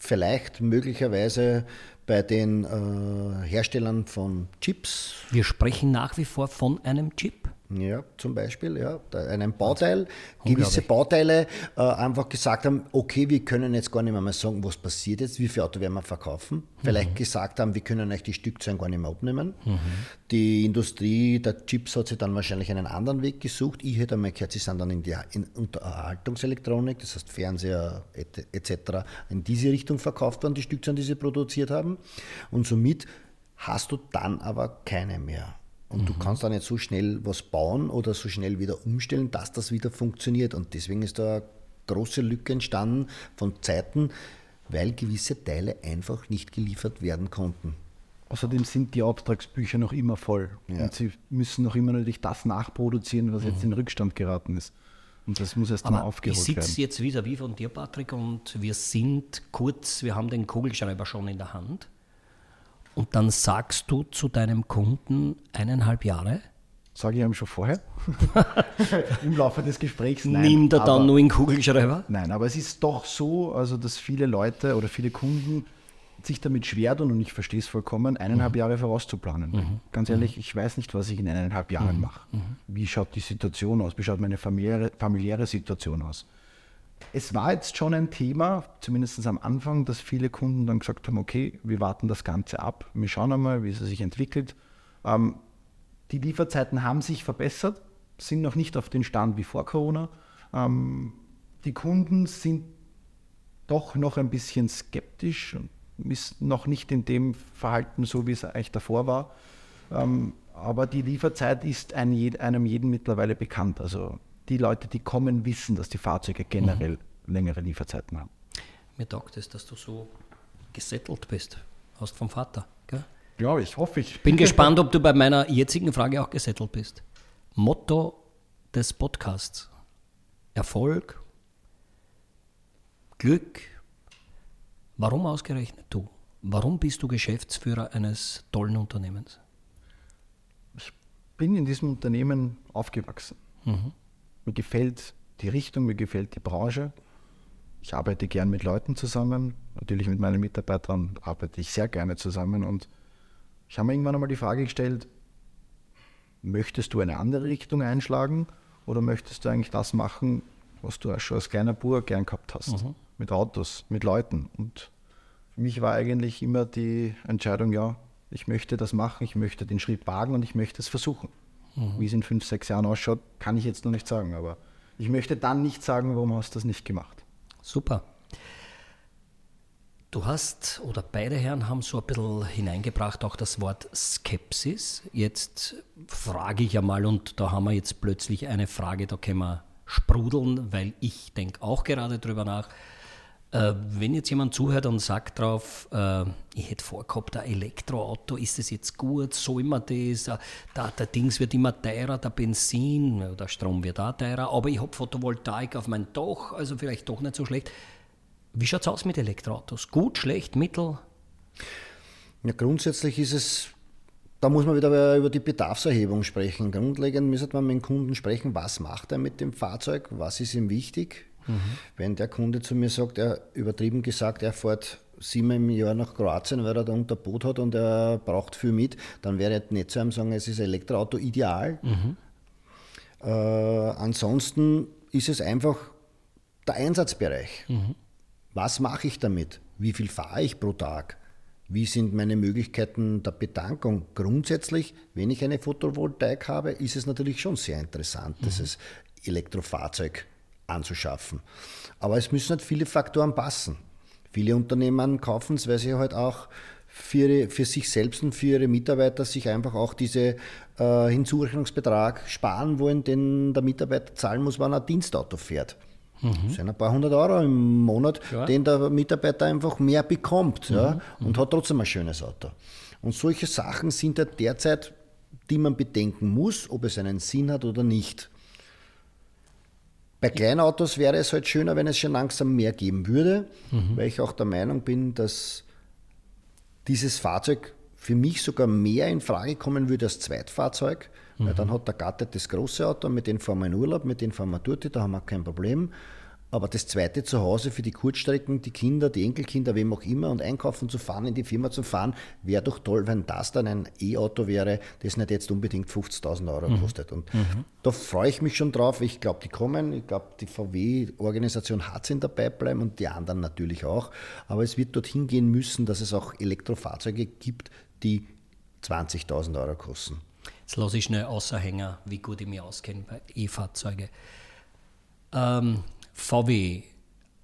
vielleicht möglicherweise bei den äh, Herstellern von Chips. Wir sprechen nach wie vor von einem Chip. Ja, zum Beispiel, ja, einem Bauteil, gewisse Bauteile äh, einfach gesagt haben, okay, wir können jetzt gar nicht mehr, sagen, was passiert jetzt, wie viel Auto werden wir verkaufen. Vielleicht mhm. gesagt haben, wir können euch die Stückzahlen gar nicht mehr abnehmen. Mhm. Die Industrie der Chips hat sich dann wahrscheinlich einen anderen Weg gesucht. Ich hätte einmal gehört, sie sind dann in die in Unterhaltungselektronik, das heißt Fernseher etc. in diese Richtung verkauft worden, die Stückzahlen, die sie produziert haben. Und somit hast du dann aber keine mehr. Und mhm. du kannst da nicht so schnell was bauen oder so schnell wieder umstellen, dass das wieder funktioniert. Und deswegen ist da eine große Lücke entstanden von Zeiten, weil gewisse Teile einfach nicht geliefert werden konnten. Außerdem sind die Auftragsbücher noch immer voll. Ja. Und sie müssen noch immer natürlich das nachproduzieren, was mhm. jetzt in Rückstand geraten ist. Und das muss erst mal aufgeholt werden. Ich sitze jetzt wieder wie von dir, Patrick, und wir sind kurz, wir haben den Kugelschreiber schon in der Hand. Und dann sagst du zu deinem Kunden eineinhalb Jahre? Sage ich ihm schon vorher. Im Laufe des Gesprächs. Nein, Nimmt er dann nur in Kugelschreiber? Nein, aber es ist doch so, also dass viele Leute oder viele Kunden sich damit schwer tun, und ich verstehe es vollkommen, eineinhalb mhm. Jahre vorauszuplanen. Mhm. Ganz ehrlich, ich weiß nicht, was ich in eineinhalb Jahren mhm. mache. Mhm. Wie schaut die Situation aus? Wie schaut meine familiäre, familiäre Situation aus? Es war jetzt schon ein Thema, zumindest am Anfang, dass viele Kunden dann gesagt haben, okay, wir warten das Ganze ab, wir schauen einmal, wie es sich entwickelt. Ähm, die Lieferzeiten haben sich verbessert, sind noch nicht auf den Stand wie vor Corona. Ähm, die Kunden sind doch noch ein bisschen skeptisch und ist noch nicht in dem Verhalten so, wie es eigentlich davor war. Ähm, aber die Lieferzeit ist einem jeden mittlerweile bekannt. Also die Leute, die kommen, wissen, dass die Fahrzeuge generell mhm. längere Lieferzeiten haben. Mir taugt es, dass du so gesettelt bist. Hast vom Vater, gell? Ja, ich hoffe ich. Bin gespannt, ob du bei meiner jetzigen Frage auch gesettelt bist. Motto des Podcasts. Erfolg, Glück. Warum ausgerechnet du? Warum bist du Geschäftsführer eines tollen Unternehmens? Ich bin in diesem Unternehmen aufgewachsen. Mhm. Mir gefällt die Richtung, mir gefällt die Branche. Ich arbeite gern mit Leuten zusammen. Natürlich mit meinen Mitarbeitern arbeite ich sehr gerne zusammen. Und ich habe mir irgendwann einmal die Frage gestellt, möchtest du eine andere Richtung einschlagen oder möchtest du eigentlich das machen, was du schon als kleiner Bur gern gehabt hast? Mhm. Mit Autos, mit Leuten. Und für mich war eigentlich immer die Entscheidung, ja, ich möchte das machen, ich möchte den Schritt wagen und ich möchte es versuchen. Mhm. Wie es in fünf, sechs Jahren ausschaut, kann ich jetzt noch nicht sagen. Aber ich möchte dann nicht sagen, warum hast du das nicht gemacht. Super. Du hast, oder beide Herren haben so ein bisschen hineingebracht, auch das Wort Skepsis. Jetzt frage ich ja mal, und da haben wir jetzt plötzlich eine Frage, da können wir sprudeln, weil ich denke auch gerade drüber nach. Äh, wenn jetzt jemand zuhört und sagt drauf, äh, ich hätte vorgehabt, ein Elektroauto, ist das jetzt gut, soll man das, äh, da, der Dings wird immer teurer, der Benzin, der Strom wird auch teurer, aber ich habe Photovoltaik auf mein Dach, also vielleicht doch nicht so schlecht. Wie schaut es aus mit Elektroautos? Gut, schlecht, mittel? Ja, grundsätzlich ist es da muss man wieder über die Bedarfserhebung sprechen. Grundlegend müsste man mit dem Kunden sprechen, was macht er mit dem Fahrzeug, was ist ihm wichtig. Mhm. Wenn der Kunde zu mir sagt, er übertrieben gesagt, er fährt siebenmal im Jahr nach Kroatien, weil er da unter Boot hat und er braucht viel mit, dann wäre ich nicht zu einem sagen, es ist ein Elektroauto ideal. Mhm. Äh, ansonsten ist es einfach der Einsatzbereich. Mhm. Was mache ich damit? Wie viel fahre ich pro Tag? Wie sind meine Möglichkeiten der Betankung? Grundsätzlich, wenn ich eine Photovoltaik habe, ist es natürlich schon sehr interessant, mhm. dieses Elektrofahrzeug anzuschaffen. Aber es müssen halt viele Faktoren passen. Viele Unternehmen kaufen es, weil sie halt auch für, ihre, für sich selbst und für ihre Mitarbeiter sich einfach auch diese äh, Hinzurechnungsbetrag sparen wollen, den der Mitarbeiter zahlen muss, wenn er ein Dienstauto fährt. Mhm. Das sind ein paar hundert Euro im Monat, ja. den der Mitarbeiter einfach mehr bekommt mhm. ja, und hat trotzdem ein schönes Auto. Und solche Sachen sind ja derzeit, die man bedenken muss, ob es einen Sinn hat oder nicht. Bei Kleinautos wäre es halt schöner, wenn es schon langsam mehr geben würde, mhm. weil ich auch der Meinung bin, dass dieses Fahrzeug für mich sogar mehr in Frage kommen würde als Zweitfahrzeug, Mhm. Weil dann hat der Gatte das große Auto, mit dem fahren wir in Urlaub, mit dem fahren wir dort, da haben wir kein Problem. Aber das zweite zu Hause für die Kurzstrecken, die Kinder, die Enkelkinder, wem auch immer, und einkaufen zu fahren, in die Firma zu fahren, wäre doch toll, wenn das dann ein E-Auto wäre, das nicht jetzt unbedingt 50.000 Euro mhm. kostet. Und mhm. da freue ich mich schon drauf. Ich glaube, die kommen. Ich glaube, die VW-Organisation hat es in der Pipeline und die anderen natürlich auch. Aber es wird dorthin gehen müssen, dass es auch Elektrofahrzeuge gibt, die 20.000 Euro kosten. Jetzt lasse ich schnell Außerhänger, wie gut ich mich auskenne bei E-Fahrzeugen. Ähm, VW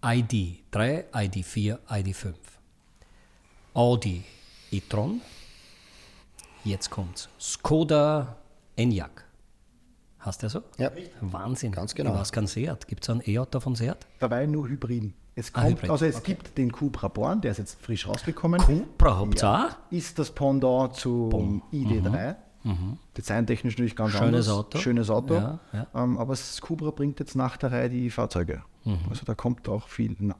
ID3, ID4, ID5. Audi e-tron. Jetzt kommt's. Skoda Enyaq. Hast du so? Ja. Wahnsinn. Ganz genau. Was kann Seat? Gibt es einen E-Auto von Seat? Dabei nur Hybriden. Es ah, kommt, ah, Hybrid. also es okay. gibt den Cupra Born, der ist jetzt frisch rausgekommen. Cupra habt ja, Ist das Pendant zum ID3. Mhm. Mhm. Designtechnisch natürlich ganz Schönes anders. Auto. Schönes Auto. Ja, ja. Ähm, aber das Cobra bringt jetzt nach der Reihe die Fahrzeuge. Mhm. Also da kommt auch viel nach.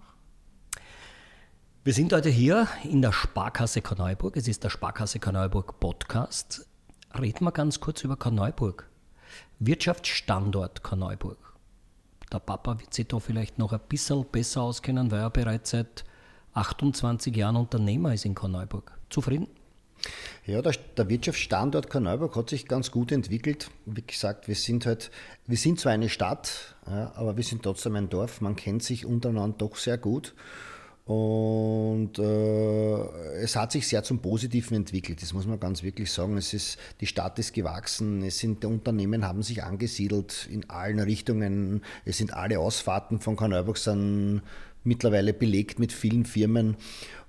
Wir sind heute hier in der Sparkasse Korneuburg. Es ist der Sparkasse Korneuburg Podcast. Reden wir ganz kurz über Korneuburg. Wirtschaftsstandort Korneuburg. Der Papa wird sich da vielleicht noch ein bisschen besser auskennen, weil er bereits seit 28 Jahren Unternehmer ist in Korneuburg. Zufrieden? Ja, der, Wirtschaftsstandort Karneuburg hat sich ganz gut entwickelt. Wie gesagt, wir sind halt, wir sind zwar eine Stadt, ja, aber wir sind trotzdem ein Dorf. Man kennt sich untereinander doch sehr gut. Und äh, es hat sich sehr zum Positiven entwickelt, das muss man ganz wirklich sagen. Es ist, die Stadt ist gewachsen, es sind, Unternehmen haben sich angesiedelt in allen Richtungen. Es sind alle Ausfahrten von Karneuburg sind mittlerweile belegt mit vielen Firmen.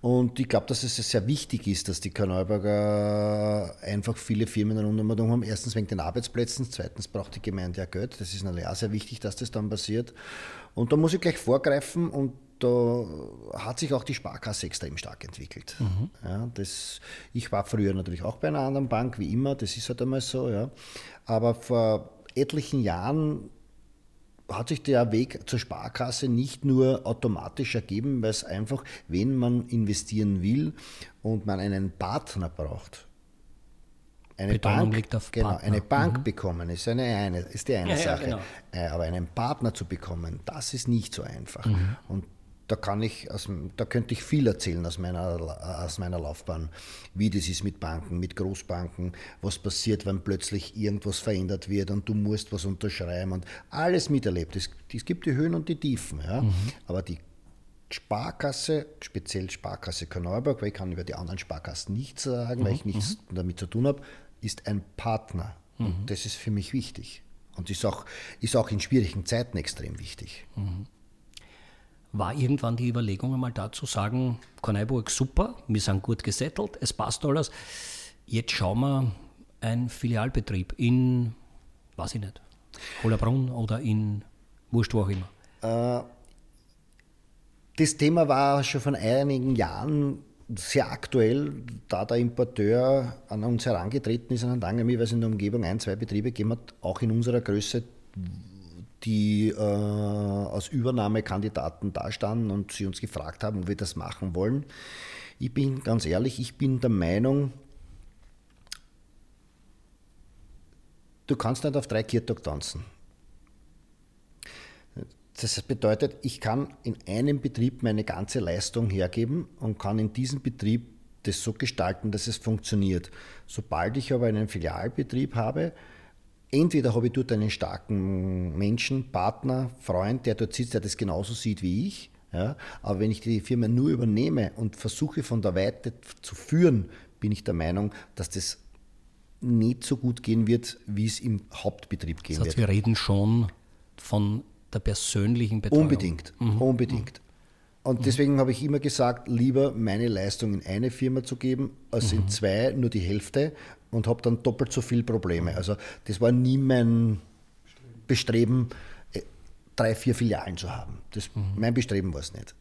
Und ich glaube, dass es sehr wichtig ist, dass die Karneuberger einfach viele Firmen rund um haben. Erstens wegen den Arbeitsplätzen, zweitens braucht die Gemeinde ja Geld. Das ist natürlich auch sehr wichtig, dass das dann passiert. Und da muss ich gleich vorgreifen und da hat sich auch die Sparkasse extrem stark entwickelt. Mhm. Ja, das, ich war früher natürlich auch bei einer anderen Bank, wie immer, das ist halt einmal so. Ja. Aber vor etlichen Jahren hat sich der Weg zur Sparkasse nicht nur automatisch ergeben, weil es einfach, wenn man investieren will und man einen Partner braucht, eine Betonung Bank, genau, eine Bank mhm. bekommen, ist, eine, eine, ist die eine ja, Sache. Ja, genau. Äh, aber einen Partner zu bekommen, das ist nicht so einfach. Mhm. Und da kann ich, aus, da könnte ich viel erzählen aus meiner, aus meiner Laufbahn, wie das ist mit Banken, mit Großbanken, was passiert, wenn plötzlich irgendwas verändert wird und du musst was unterschreiben und alles miterlebt. Es, es gibt die Höhen und die Tiefen, ja? Mhm. aber die Sparkasse, speziell Sparkasse Korneuburg, weil ich kann über die anderen Sparkassen nichts sagen, mhm. weil ich nichts mhm. damit zu tun habe, ist ein Partner. Und mhm. das ist für mich wichtig. Und ist auch, ist auch in schwierigen Zeiten extrem wichtig. War irgendwann die Überlegung einmal da zu sagen, Korneiburg super, wir sind gut gesettelt, es passt alles. Jetzt schauen wir einen Filialbetrieb in, weiß ich nicht, Hollerbrunn oder in Wurscht, wo auch immer. Äh, das Thema war schon von einigen Jahren sehr aktuell, da der Importeur an uns herangetreten ist und hat weil es in der Umgebung ein, zwei Betriebe gegeben hat, auch in unserer Größe, die äh, als Übernahmekandidaten dastanden und sie uns gefragt haben, ob wir das machen wollen. Ich bin ganz ehrlich, ich bin der Meinung, du kannst nicht auf drei Kirtag tanzen. Das bedeutet, ich kann in einem Betrieb meine ganze Leistung hergeben und kann in diesem Betrieb das so gestalten, dass es funktioniert. Sobald ich aber einen Filialbetrieb habe, entweder habe ich dort einen starken Menschen, Partner, Freund, der dort sitzt, der das genauso sieht wie ich. Ja, aber wenn ich die Firma nur übernehme und versuche von der Weite zu führen, bin ich der Meinung, dass das nicht so gut gehen wird, wie es im Hauptbetrieb gehen das heißt, wird. Wir reden schon von der persönlichen Betreuung. Unbedingt, mhm. unbedingt. Und deswegen habe ich immer gesagt, lieber meine Leistung in eine Firma zu geben, als mhm. in zwei nur die Hälfte und habe dann doppelt so viele Probleme. Also das war nie mein Bestreben, äh, drei, vier Filialen zu haben. Das, mhm. Mein Bestreben war es nicht.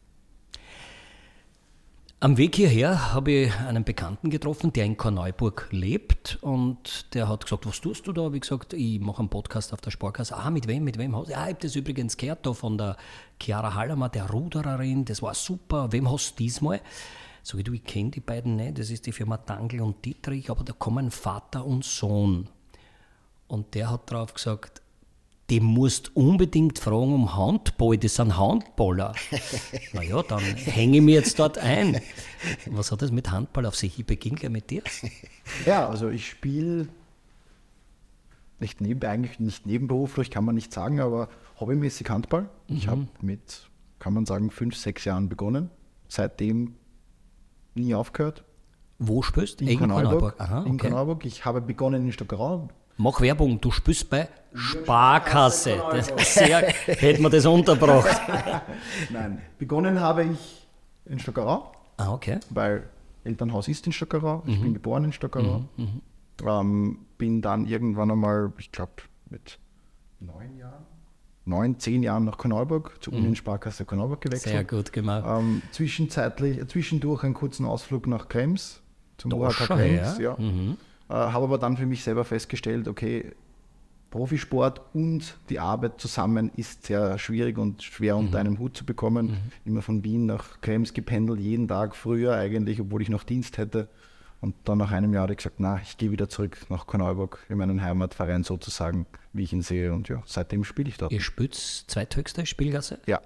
Am Weg hierher habe ich einen Bekannten getroffen, der in Korneuburg lebt und der hat gesagt, was tust du da? Ich gesagt, ich mache einen Podcast auf der Sparkasse. Ah, mit wem, mit wem? Ja, ich habe das übrigens gehört da von der Chiara Hallermer, der Rudererin, das war super. Wem hast du diesmal? Sag ich, du, ich kenne die beiden nicht, das ist die Firma Dangl und Dietrich, aber da kommen Vater und Sohn. Und der hat darauf gesagt, die musst unbedingt fragen um Handball, das sind Handballer. naja, dann hänge ich mir jetzt dort ein. Was hat das mit Handball auf sich? Ich beginne gleich mit dir. Ja, also ich spiele nicht neben, eigentlich nicht nebenberuflich, kann man nicht sagen, aber hobbymäßig Handball. Mhm. Ich habe mit, kann man sagen, fünf, sechs Jahren begonnen. Seitdem nie aufgehört. Wo spielst du? In Korneuburg. In Korneuburg. Ich habe begonnen in Stockerau, Mach Werbung, du spürst bei Sparkasse. Sehr, hätte man das unterbracht. Nein, begonnen habe ich in Stockerau. Ah, okay. Weil Elternhaus ist in Stockerau. Ich mhm. bin geboren in Stockerau. Mhm, mhm. Ähm, bin dann irgendwann einmal, ich glaube, mit neun Jahren, neun, zehn Jahren nach Korneuburg, zur mhm. Unionsparkasse Korneuburg gewechselt. Sehr gut gemacht. Ähm, zwischenzeitlich, zwischendurch einen kurzen Ausflug nach Krems, zum OHK Krems. Ja. Mhm. Äh, habe aber dann für mich selber festgestellt, okay, Profisport und die Arbeit zusammen ist sehr schwierig und schwer mhm. unter einem Hut zu bekommen. Mhm. Immer von Wien nach Krems gependelt, jeden Tag früher eigentlich, obwohl ich noch Dienst hätte. Und dann nach einem Jahr habe ich gesagt, na, ich gehe wieder zurück nach Korneuburg, in meinen Heimatverein sozusagen, wie ich ihn sehe. Und ja, seitdem spiele ich dort. Ihr spielt zweithöchste Spielgasse? Ja.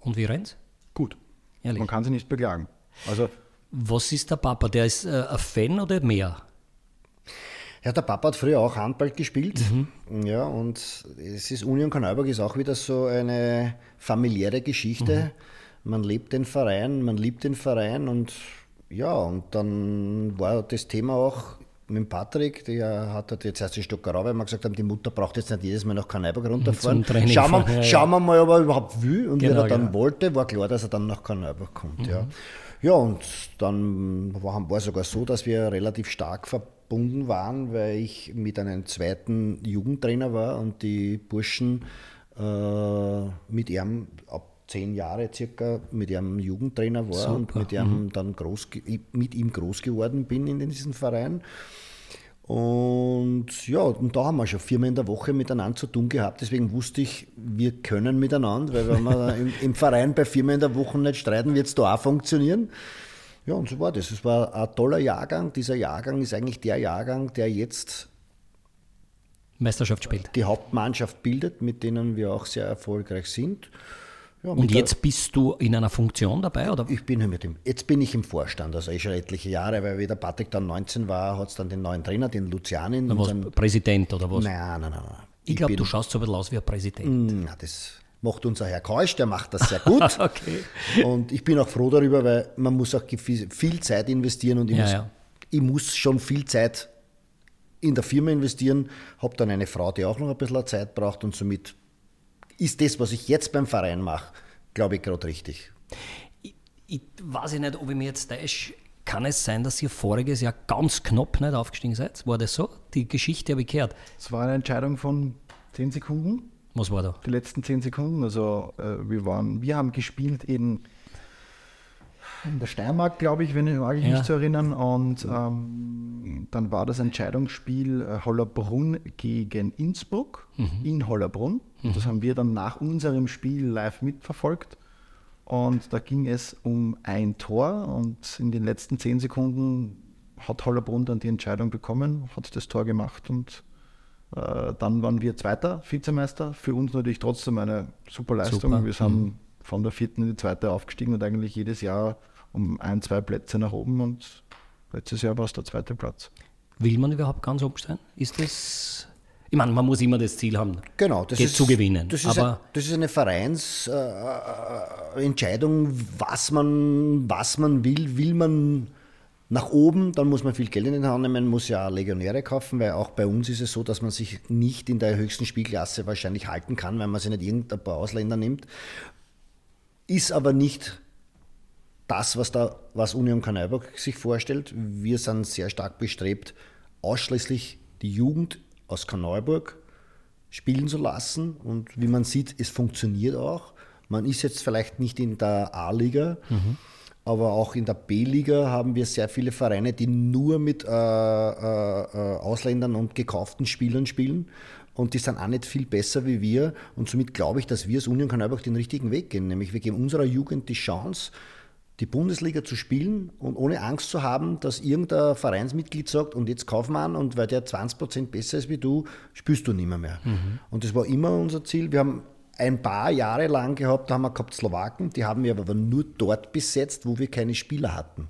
Und wie rennt Gut. Ehrlich? Man kann sich nicht beklagen. Also, Was ist der Papa? Der ist äh, ein Fan oder mehr? Ja, der Papa hat früher auch Handball gespielt. Mhm. Ja, und es ist Union Kanalberg ist auch wieder so eine familiäre Geschichte. Mhm. Man lebt den Verein, man liebt den Verein und ja, und dann war das Thema auch mit Patrick, der hat halt jetzt erst in Stockerau, weil wir gesagt haben, die Mutter braucht jetzt nicht jedes Mal nach Kanalberg runterfahren. Schauen wir, ja, schauen wir mal, ob er überhaupt will. Und genau, wie er dann genau. wollte, war klar, dass er dann nach Kanalberg kommt. Mhm. Ja. ja, und dann war, war sogar so, dass wir relativ stark verbunden gebunden waren, weil ich mit einem zweiten Jugendtrainer war und die Burschen äh, mit ihm ab zehn Jahre circa mit ihrem Jugendtrainer war Super. und mit ihm mhm. dann groß, mit ihm groß geworden bin in diesem Verein. Und ja, und da haben wir schon viermal in der Woche miteinander zu tun gehabt. Deswegen wusste ich, wir können miteinander, weil wenn wir im, im, Verein bei viermal in der Woche nicht streiten, wird es da auch funktionieren. Ja, und so war das. Es war ein toller Jahrgang. Dieser Jahrgang ist eigentlich der Jahrgang, der jetzt Meisterschaft spielt. Die Hauptmannschaft bildet, mit denen wir auch sehr erfolgreich sind. Ja, und jetzt bist du in einer Funktion dabei, oder? Ich bin mit dem, jetzt bin ich im Vorstand, also eh schon etliche Jahre, weil wie der Patrick dann 19 war, hat es dann den neuen Trainer, den Lucianin. Na, was, Präsident oder was? Nein, nein, nein. nein. Ich, ich glaube, du schaust so ein bisschen aus wie ein Präsident. Na, das macht unser Herr Keusch, der macht das sehr gut. okay. Und ich bin auch froh darüber, weil man muss auch viel Zeit investieren und ich, ja, muss, ja. ich muss schon viel Zeit in der Firma investieren, habe dann eine Frau, die auch noch ein bisschen Zeit braucht und somit ist das, was ich jetzt beim Verein mache, glaube ich, gerade richtig. Ich, ich weiß nicht, ob ich mir jetzt täusche. Kann es sein, dass ihr voriges Jahr ganz knapp nicht aufgestiegen seid? War das so? Die Geschichte habe ich gehört. Es war eine Entscheidung von 10 Sekunden. Was war da? Die letzten zehn Sekunden. Also äh, wir waren, wir haben gespielt in in der Steiermark, glaube ich, wenn ich, mag ich ja. mich zu erinnern. Und ähm, dann war das Entscheidungsspiel äh, Hollerbrunn gegen Innsbruck mhm. in Hollerbrunn. Mhm. Das haben wir dann nach unserem Spiel live mitverfolgt. Und da ging es um ein Tor und in den letzten zehn Sekunden hat Hollerbrunn dann die Entscheidung bekommen, hat das Tor gemacht und dann waren wir Zweiter Vizemeister. Für uns natürlich trotzdem eine super Leistung. Super. Wir sind mhm. von der vierten in die zweite aufgestiegen und eigentlich jedes Jahr um ein, zwei Plätze nach oben und letztes Jahr war es der zweite Platz. Will man überhaupt ganz oben sein? Ist das ich meine, man muss immer das Ziel haben, genau, das ist, zu gewinnen. Das ist, Aber ein, das ist eine Vereinsentscheidung, äh, was, man, was man will. Will man nach oben, dann muss man viel Geld in den Hand nehmen, muss ja Legionäre kaufen, weil auch bei uns ist es so, dass man sich nicht in der höchsten Spielklasse wahrscheinlich halten kann, weil man sich nicht irgendein paar Ausländer nimmt. Ist aber nicht das, was, da, was Union Kanalburg sich vorstellt. Wir sind sehr stark bestrebt, ausschließlich die Jugend aus Kanalburg spielen zu lassen. Und wie man sieht, es funktioniert auch. Man ist jetzt vielleicht nicht in der A-Liga, mhm. Aber auch in der B-Liga haben wir sehr viele Vereine, die nur mit äh, äh, äh Ausländern und gekauften Spielern spielen. Und die sind auch nicht viel besser wie wir. Und somit glaube ich, dass wir als Union Kanalburg den richtigen Weg gehen. Nämlich wir geben unserer Jugend die Chance, die Bundesliga zu spielen und ohne Angst zu haben, dass irgendein Vereinsmitglied sagt, und jetzt kauf man und weil der 20% besser ist wie du, spielst du nicht mehr. mehr. Mhm. Und das war immer unser Ziel. Wir haben ein paar Jahre lang gehabt, da haben wir gehabt Slowaken, die haben wir aber nur dort besetzt, wo wir keine Spieler hatten.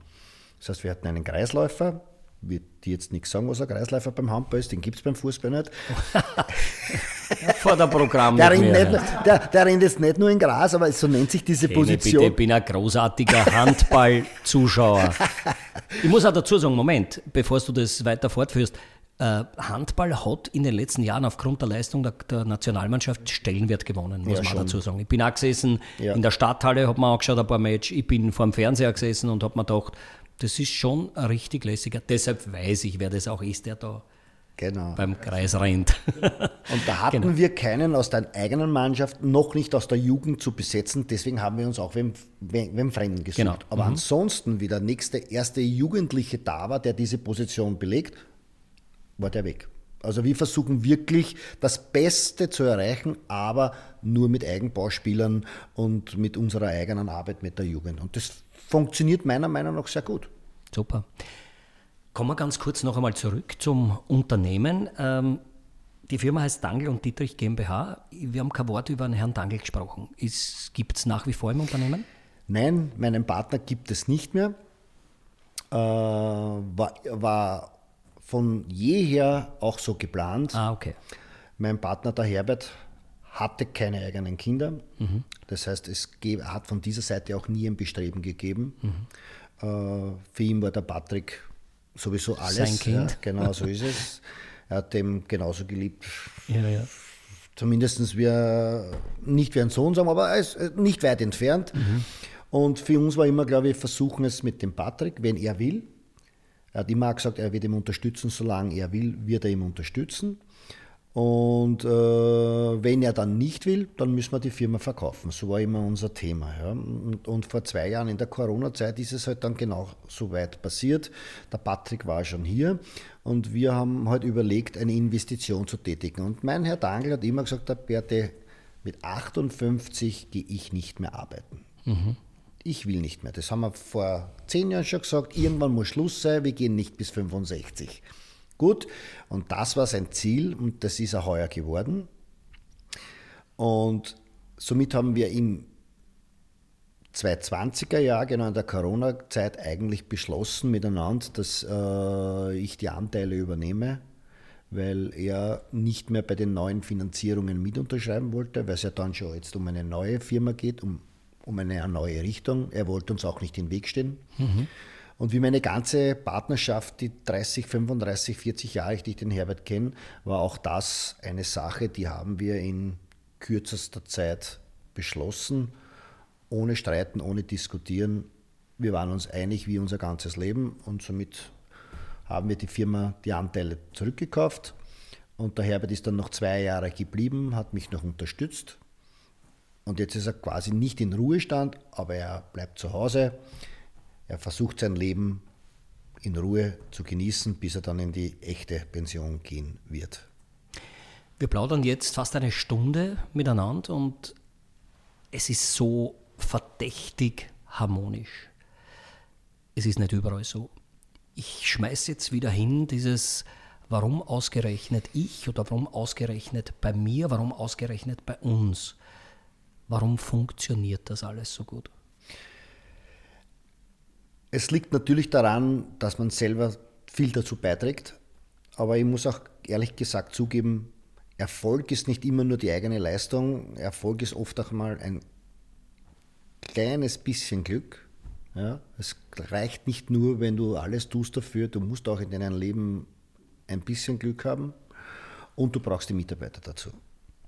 Das heißt, wir hatten einen Kreisläufer, wird die jetzt nichts sagen, was ein Kreisläufer beim Handball ist, den gibt es beim Fußball nicht. Vor der Programm. Der, rennt nicht, der, der rennt jetzt nicht nur in Gras, aber so nennt sich diese Keine Position. Bitte, ich bin ein großartiger Handball-Zuschauer. ich muss auch dazu sagen, Moment, bevor du das weiter fortführst, Handball hat in den letzten Jahren aufgrund der Leistung der, der Nationalmannschaft Stellenwert gewonnen, muss ja, man schon. dazu sagen. Ich bin auch gesessen ja. in der Stadthalle, habe mir angeschaut ein paar Matches, ich bin vor dem Fernseher gesessen und habe mir gedacht, das ist schon ein richtig lässiger. Deshalb weiß ich, wer das auch ist, der da genau. beim Kreis rennt. Und da hatten genau. wir keinen aus der eigenen Mannschaft, noch nicht aus der Jugend zu besetzen. Deswegen haben wir uns auch wem, wem Fremden gesucht. Genau. Aber mhm. ansonsten, wie der nächste erste Jugendliche da war, der diese Position belegt, war der weg. Also wir versuchen wirklich das Beste zu erreichen, aber nur mit Eigenbauspielern und mit unserer eigenen Arbeit mit der Jugend. Und das funktioniert meiner Meinung nach sehr gut. Super. Kommen wir ganz kurz noch einmal zurück zum Unternehmen. Ähm, die Firma heißt Dangel und Dietrich GmbH. Wir haben kein Wort über den Herrn Dangel gesprochen. Gibt es nach wie vor im Unternehmen? Nein, meinen Partner gibt es nicht mehr. Äh, war, war von jeher auch so geplant. Ah, okay. Mein Partner, der Herbert, hatte keine eigenen Kinder. Mhm. Das heißt, es hat von dieser Seite auch nie ein Bestreben gegeben. Mhm. Äh, für ihn war der Patrick sowieso alles. Sein Kind. Ja, genau so ist es. Er hat dem genauso geliebt. Ja, ja. Zumindest wir nicht wie ein Sohn sagen, aber er ist äh, nicht weit entfernt. Mhm. Und für uns war immer, glaube ich, versuchen es mit dem Patrick, wenn er will. Er hat immer gesagt, er wird ihm unterstützen, solange er will, wird er ihm unterstützen. Und äh, wenn er dann nicht will, dann müssen wir die Firma verkaufen. So war immer unser Thema. Ja. Und, und, vor zwei Jahren in der Corona-Zeit ist es halt dann genau so weit passiert. Der Patrick war schon hier und wir haben halt überlegt, eine Investition zu tätigen. Und mein Herr Dangel hat immer gesagt, der Bärte, mit 58 gehe ich nicht mehr arbeiten. Mhm. Ich will nicht mehr. Das haben wir vor zehn Jahren schon gesagt. Irgendwann muss Schluss sein. Wir gehen nicht bis 65. Gut, und das war sein Ziel und das ist er heuer geworden. Und somit haben wir im 2020er Jahr, genau in der Corona-Zeit, eigentlich beschlossen miteinander, dass äh, ich die Anteile übernehme, weil er nicht mehr bei den neuen Finanzierungen mit unterschreiben wollte, weil es ja dann schon jetzt um eine neue Firma geht, um, um eine neue Richtung. Er wollte uns auch nicht im Weg stehen. Mhm. Und wie meine ganze Partnerschaft, die 30, 35, 40 Jahre, die ich den Herbert kenne, war auch das eine Sache, die haben wir in kürzester Zeit beschlossen, ohne Streiten, ohne Diskutieren. Wir waren uns einig wie unser ganzes Leben und somit haben wir die Firma die Anteile zurückgekauft. Und der Herbert ist dann noch zwei Jahre geblieben, hat mich noch unterstützt. Und jetzt ist er quasi nicht in Ruhestand, aber er bleibt zu Hause Er versucht sein Leben in Ruhe zu genießen, bis er dann in die echte Pension gehen wird. Wir plaudern jetzt fast eine Stunde miteinander und es ist so verdächtig harmonisch. Es ist nicht überall so. Ich schmeiße jetzt wieder hin dieses, warum ausgerechnet ich oder warum ausgerechnet bei mir, warum ausgerechnet bei uns. Warum funktioniert das alles so gut? Es liegt natürlich daran, dass man selber viel dazu beiträgt, aber ich muss auch ehrlich gesagt zugeben, Erfolg ist nicht immer nur die eigene Leistung, Erfolg ist oft auch mal ein kleines bisschen Glück. Ja, es reicht nicht nur, wenn du alles tust dafür, du musst auch in deinem Leben ein bisschen Glück haben und du brauchst die Mitarbeiter dazu.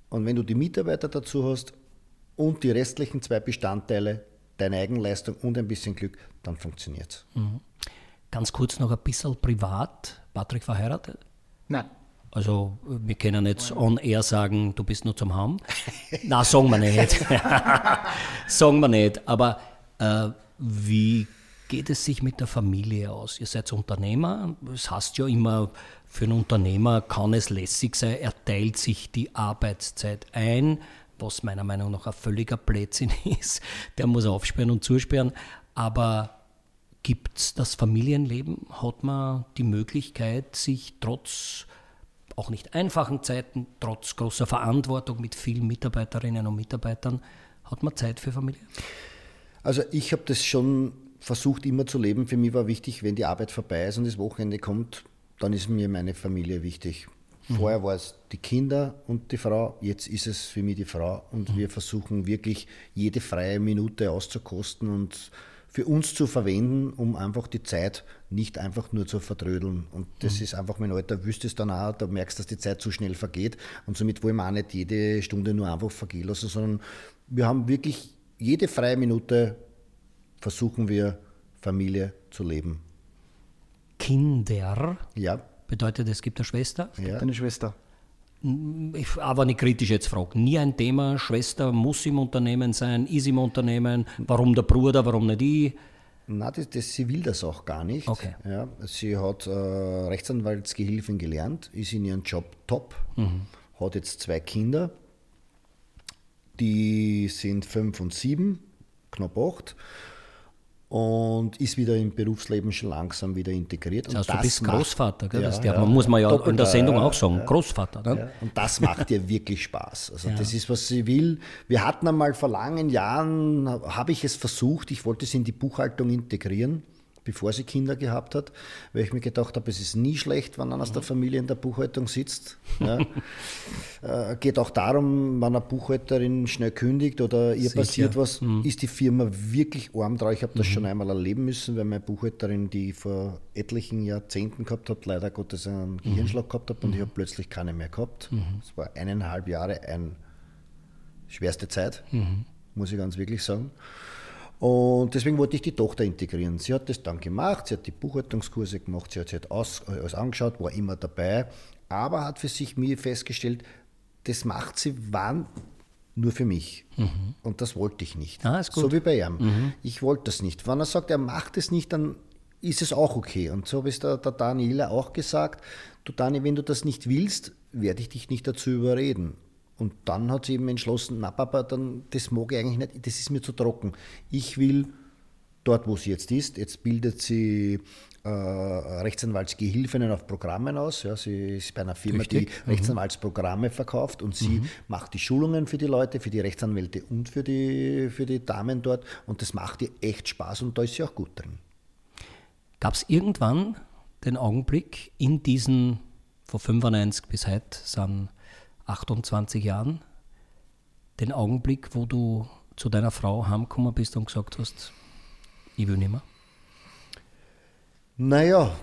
Und wenn du die Mitarbeiter dazu hast und die restlichen zwei Bestandteile, deine Eigenleistung und ein bisschen Glück, dann funktioniert es. Mhm. Ganz kurz noch ein bisschen privat. Patrick verheiratet? Nein. Also wir können jetzt on air sagen, du bist nur zum Haben. Na, sagen wir nicht. sagen wir nicht. Aber äh, wie geht es sich mit der Familie aus? Ihr seid Unternehmer. Es heißt ja immer, für einen Unternehmer kann es lässig sein, er teilt sich die Arbeitszeit ein was meiner Meinung nach ein völliger Blödsinn ist. Der muss aufsperren und zusperren. Aber gibt es das Familienleben? Hat man die Möglichkeit, sich trotz auch nicht einfachen Zeiten, trotz großer Verantwortung mit vielen Mitarbeiterinnen und Mitarbeitern, hat man Zeit für Familie? Also ich habe das schon versucht immer zu leben. Für mich war wichtig, wenn die Arbeit vorbei ist und das Wochenende kommt, dann ist mir meine Familie wichtig. Mhm. Vorher war es die Kinder und die Frau, jetzt ist es für mich die Frau und mhm. wir versuchen wirklich jede freie Minute auszukosten und für uns zu verwenden, um einfach die Zeit nicht einfach nur zu vertrödeln. Und das mhm. ist einfach, mein Alter wüsstest dann auch, da merkst du, dass die Zeit zu schnell vergeht. Und somit wollen wir auch nicht jede Stunde nur einfach vergehen lassen, sondern wir haben wirklich jede freie Minute versuchen wir Familie zu leben. Kinder? Ja. Bedeutet, es gibt eine Schwester? Es gibt eine Schwester. Ich, aber eine kritische jetzt Frage. Nie ein Thema, Schwester muss im Unternehmen sein, ist im Unternehmen, warum der Bruder, warum nicht ich? Nein, das, das, sie will das auch gar nicht. Okay. Ja, sie hat äh, Rechtsanwaltsgehilfin gelernt, ist in ihrem Job top, mhm. hat jetzt zwei Kinder, die sind fünf und sieben, knapp acht und ist wieder im Berufsleben schon langsam wieder integriert. Das heißt, und du bist macht, Großvater, gell? Ja, das ja, muss man ja Doppelter, in der Sendung auch sagen, ja, Großvater. Ne? Und das macht ihr wirklich Spaß. Also das ist, was sie will. Wir hatten einmal vor langen Jahren, habe ich es versucht, ich wollte es in die Buchhaltung integrieren bevor sie Kinder gehabt hat, weil ich mir gedacht habe, es ist nie schlecht, wenn einer aus der Familie in der Buchhaltung sitzt. Ja. äh, geht auch darum, wenn eine Buchhalterin schnell kündigt oder ihr Sicher. passiert was, mhm. ist die Firma wirklich arm drauf. Ich habe das mhm. schon einmal erleben müssen, weil meine Buchhalterin, die ich vor etlichen Jahrzehnten gehabt hat, leider Gottes einen mhm. Gehirnschlag gehabt hat und ich mhm. habe plötzlich keine mehr gehabt. Es mhm. war eineinhalb Jahre eine schwerste Zeit, muss ich ganz wirklich sagen. Und deswegen wollte ich die Tochter integrieren. Sie hat das dann gemacht, sie hat die Buchhaltungskurse gemacht, sie hat sich halt aus, alles angeschaut, war immer dabei, aber hat für sich mir festgestellt, das macht sie wann nur für mich. Mhm. Und das wollte ich nicht. Ah, so wie bei ihm. Mhm. Ich wollte das nicht. Wenn er sagt, er macht es nicht, dann ist es auch okay. Und so habe es der, der Daniela auch gesagt. Du Dani, wenn du das nicht willst, werde ich dich nicht dazu überreden. Und dann hat sie eben entschlossen, na Papa, dann, das mag ich eigentlich nicht, das ist mir zu trocken. Ich will dort, wo sie jetzt ist, jetzt bildet sie äh, Rechtsanwaltsgehilfinnen auf Programmen aus. Ja, sie ist bei einer Firma, Richtig. die mhm. Rechtsanwaltsprogramme verkauft und sie mhm. macht die Schulungen für die Leute, für die Rechtsanwälte und für die, für die Damen dort. Und das macht ihr echt Spaß und da ist sie auch gut drin. Gab es irgendwann den Augenblick in diesen, von 95 bis heute sind 28 Jahren den Augenblick, wo du zu deiner Frau heimgekommen bist und gesagt hast, ich will nicht mehr? Naja,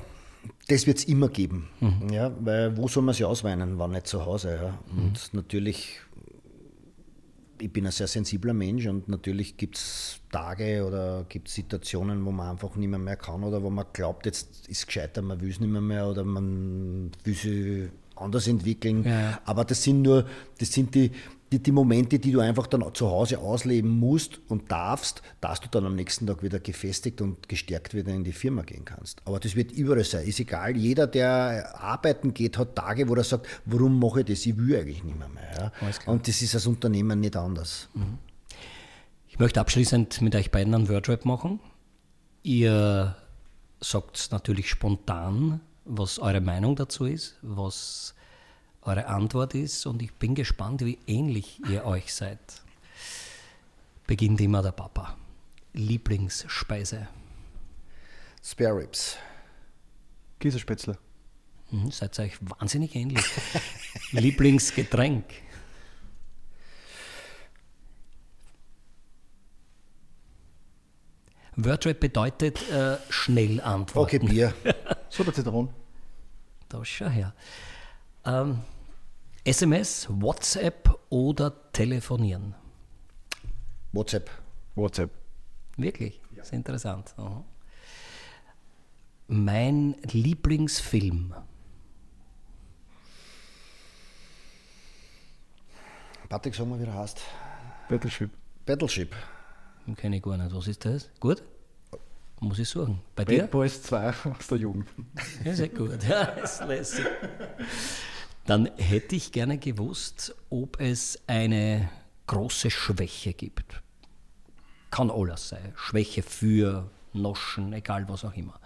das wird es immer geben. Mhm. Ja, weil wo soll man sich ausweinen, war nicht zu Hause. Ja? Und mhm. natürlich, ich bin ein sehr sensibler Mensch und natürlich gibt es Tage oder gibt es Situationen, wo man einfach nicht mehr, mehr kann oder wo man glaubt, jetzt ist es gescheiter, man will es nicht mehr, mehr oder man will sich anders entwickeln. Ja. Aber das sind nur, das sind die, die, die Momente, die du einfach dann zu Hause ausleben musst und darfst, dass du dann am nächsten Tag wieder gefestigt und gestärkt wieder in die Firma gehen kannst. Aber das wird überall sein. Ist egal, jeder, der arbeiten geht, hat Tage, wo er sagt, warum mache ich das? Ich will eigentlich nicht mehr. mehr ja? Und das ist als Unternehmer nicht anders. Mhm. Ich möchte abschließend mit euch beiden einen Wordrap machen. Ihr sagt natürlich spontan, was eure Meinung dazu ist, was eure Antwort ist und ich bin gespannt, wie ähnlich ihr euch seid. Beginnt immer der Papa. Lieblingsspeise? Spare Ribs. Käsespätzle. Mhm, seid ihr euch wahnsinnig ähnlich. Lieblingsgetränk? Wordrap bedeutet äh, schnell antworten. Okay, Bier. so, der Zitronen. Da schau her. Ähm, SMS, WhatsApp oder telefonieren? WhatsApp. WhatsApp. Wirklich? Ja. Sehr interessant. Aha. Mein Lieblingsfilm. Patrick, sag mal, wie er heißt. Battleship. Battleship. Kenne ich gar nicht. Was ist das? Gut? Muss ich suchen. Bei Bad dir? Boys 2 aus der Jugend. Ja, sehr gut. Ja, ist lässig. Dann hätte ich gerne gewusst, ob es eine große Schwäche gibt. Kann alles sein. Schwäche für Noschen, egal was auch immer.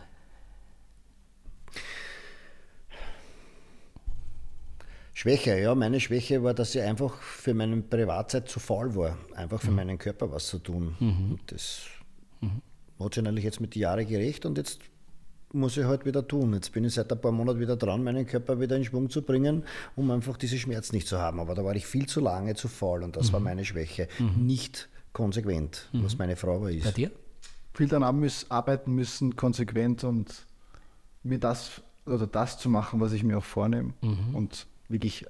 Schwäche, ja, meine Schwäche war, dass ich einfach für meine Privatzeit zu faul war, einfach für mhm. meinen Körper was zu tun. Mhm. Das mhm. Hat sich natürlich jetzt mit den Jahren gerecht und jetzt muss ich halt wieder tun. Jetzt bin ich seit ein paar Monaten wieder dran, meinen Körper wieder in Schwung zu bringen, um einfach diese Schmerzen nicht zu haben. Aber da war ich viel zu lange zu faul und das mhm. war meine Schwäche. Mhm. Nicht konsequent, mhm. was meine Frau war ist. Bei dir? Viel daran arbeiten müssen, konsequent und mir das oder das zu machen, was ich mir auch vornehme mhm. und wirklich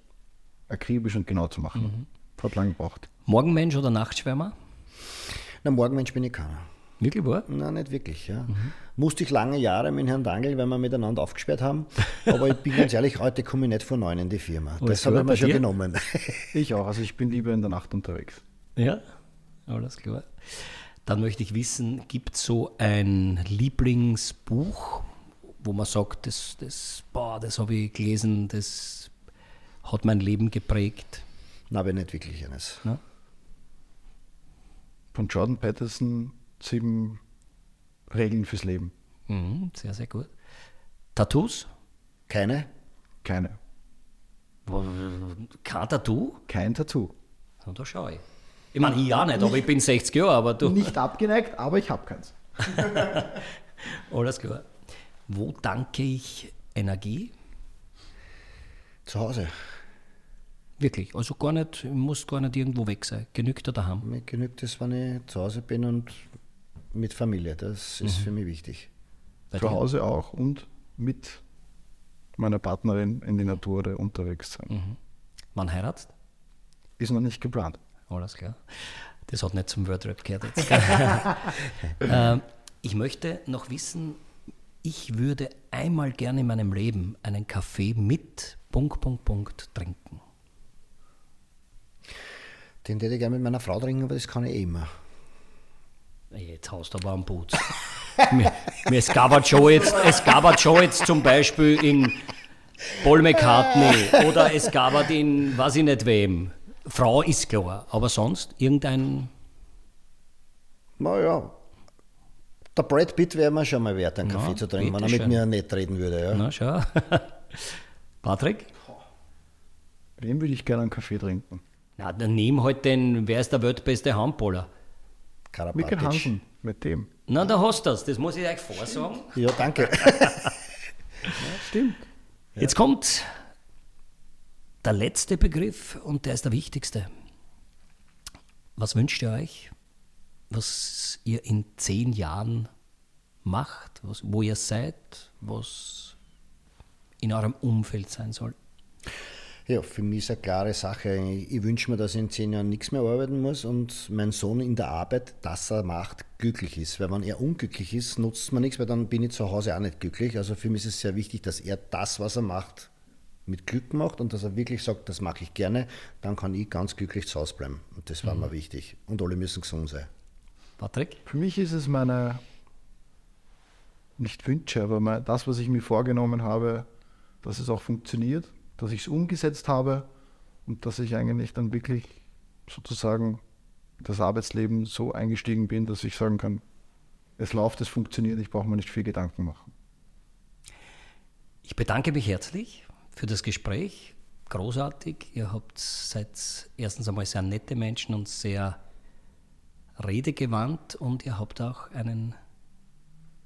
akribisch und genau zu machen. Mhm. Hat lange gebraucht. Morgenmensch oder Nachtschwärmer? Na, Morgenmensch bin ich keiner. Wirklich wahr? Nein, nicht wirklich. Ja. Mhm. Musste ich lange Jahre mit Herrn Dangel, weil wir miteinander aufgesperrt haben. Aber ich bin ganz ehrlich, heute komme ich nicht vor neun in die Firma. Oh, das habe ich mir schon dir? genommen. Ich auch. Also ich bin lieber in der Nacht unterwegs. Ja, alles klar. Dann möchte ich wissen, gibt es so ein Lieblingsbuch, wo man sagt, das, das, das habe ich gelesen, das hat mein Leben geprägt? Nein, aber nicht wirklich eines. Na? Von Jordan Peterson sieben Regeln fürs Leben. Mhm, sehr, sehr gut. Tattoos? Keine? Keine. Kein Tattoo? Kein Tattoo. Na, da schau ich. Ich meine, ich auch nicht, nicht, aber ich bin 60 Jahre, aber du. Nicht abgeneigt, aber ich habe keins. Alles klar. Wo danke ich Energie? Zu Hause. Wirklich, also gar nicht, muss gar nicht irgendwo weg sein. Genügt er daheim? Mir genügt es, wenn ich zu Hause bin und mit Familie. Das ist mhm. für mich wichtig. Bei Zu dir? Hause auch und mit meiner Partnerin in die Natur unterwegs sein. Mhm. Wann heiratst? Ist noch nicht geplant. Alles klar. Das hat nicht zum Wordrap gehört jetzt. ähm, ich möchte noch wissen, ich würde einmal gerne in meinem Leben einen Kaffee mit Punkt, Punkt, Punkt trinken. Den hätte ich gerne mit meiner Frau trinken, aber das kann ich eh immer. Jetzt haust du aber am Putz. es, gab schon jetzt, es gab schon jetzt zum Beispiel in Paul McCartney oder es gab in, weiß ich nicht wem. Frau ist klar, aber sonst irgendein. Naja, der Brad Pitt wäre mir schon mal wert, einen Kaffee Na, zu trinken, wenn er mit schön. mir nicht reden würde. Ja. Na, schau. Patrick? Wem würde ich gerne einen Kaffee trinken? Na, dann nimm halt den, wer ist der weltbeste Handballer? Karabatic. Mikkel Hansen, mit dem. Na, da hast du das. Das muss ich euch vorsagen. Ja, danke. ja, stimmt. Jetzt kommt der letzte Begriff und der ist der wichtigste. Was wünscht ihr euch, was ihr in zehn Jahren macht, was, wo ihr seid, was in eurem Umfeld sein soll? Ja, für mich ist eine klare Sache. Ich wünsche mir, dass ich in zehn Jahren nichts mehr arbeiten muss und mein Sohn in der Arbeit, das er macht, glücklich ist. Weil wenn er unglücklich ist, nutzt man nichts, weil dann bin ich zu Hause auch nicht glücklich. Also für mich ist es sehr wichtig, dass er das, was er macht, mit Glück macht und dass er wirklich sagt, das mache ich gerne, dann kann ich ganz glücklich zu Hause bleiben. Und das war mhm. mir wichtig. Und alle müssen gesund sein. Patrick? Für mich ist es meine, nicht Wünsche, aber mein, das, was ich mir vorgenommen habe, dass es auch funktioniert, dass ich es umgesetzt habe und dass ich eigentlich dann wirklich sozusagen das Arbeitsleben so eingestiegen bin, dass ich sagen kann, es läuft, es funktioniert, ich brauche mir nicht viel Gedanken machen. Ich bedanke mich herzlich für das Gespräch. Großartig. Ihr habt seid erstens einmal sehr nette Menschen und sehr redegewandt und ihr habt auch einen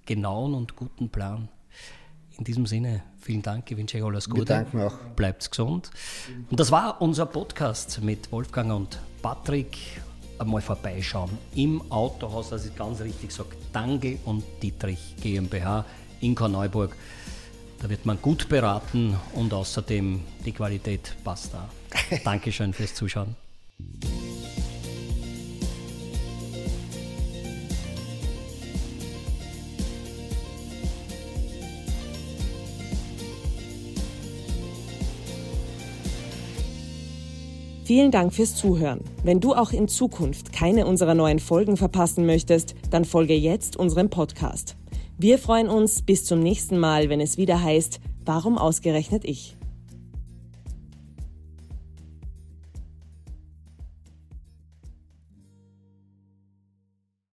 genauen und guten Plan. In diesem Sinne, vielen Dank, ich wünsche euch alles Gute. Wir danken auch. Bleibt gesund. Und das war unser Podcast mit Wolfgang und Patrick. Einmal vorbeischauen im Autohaus, das ist ganz richtig sagt, Dange und Dietrich GmbH in Korneuburg. Da wird man gut beraten und außerdem die Qualität passt da. Dankeschön fürs Zuschauen. Vielen Dank fürs Zuhören. Wenn du auch in Zukunft keine unserer neuen Folgen verpassen möchtest, dann folge jetzt unserem Podcast. Wir freuen uns bis zum nächsten Mal, wenn es wieder heißt, warum ausgerechnet ich?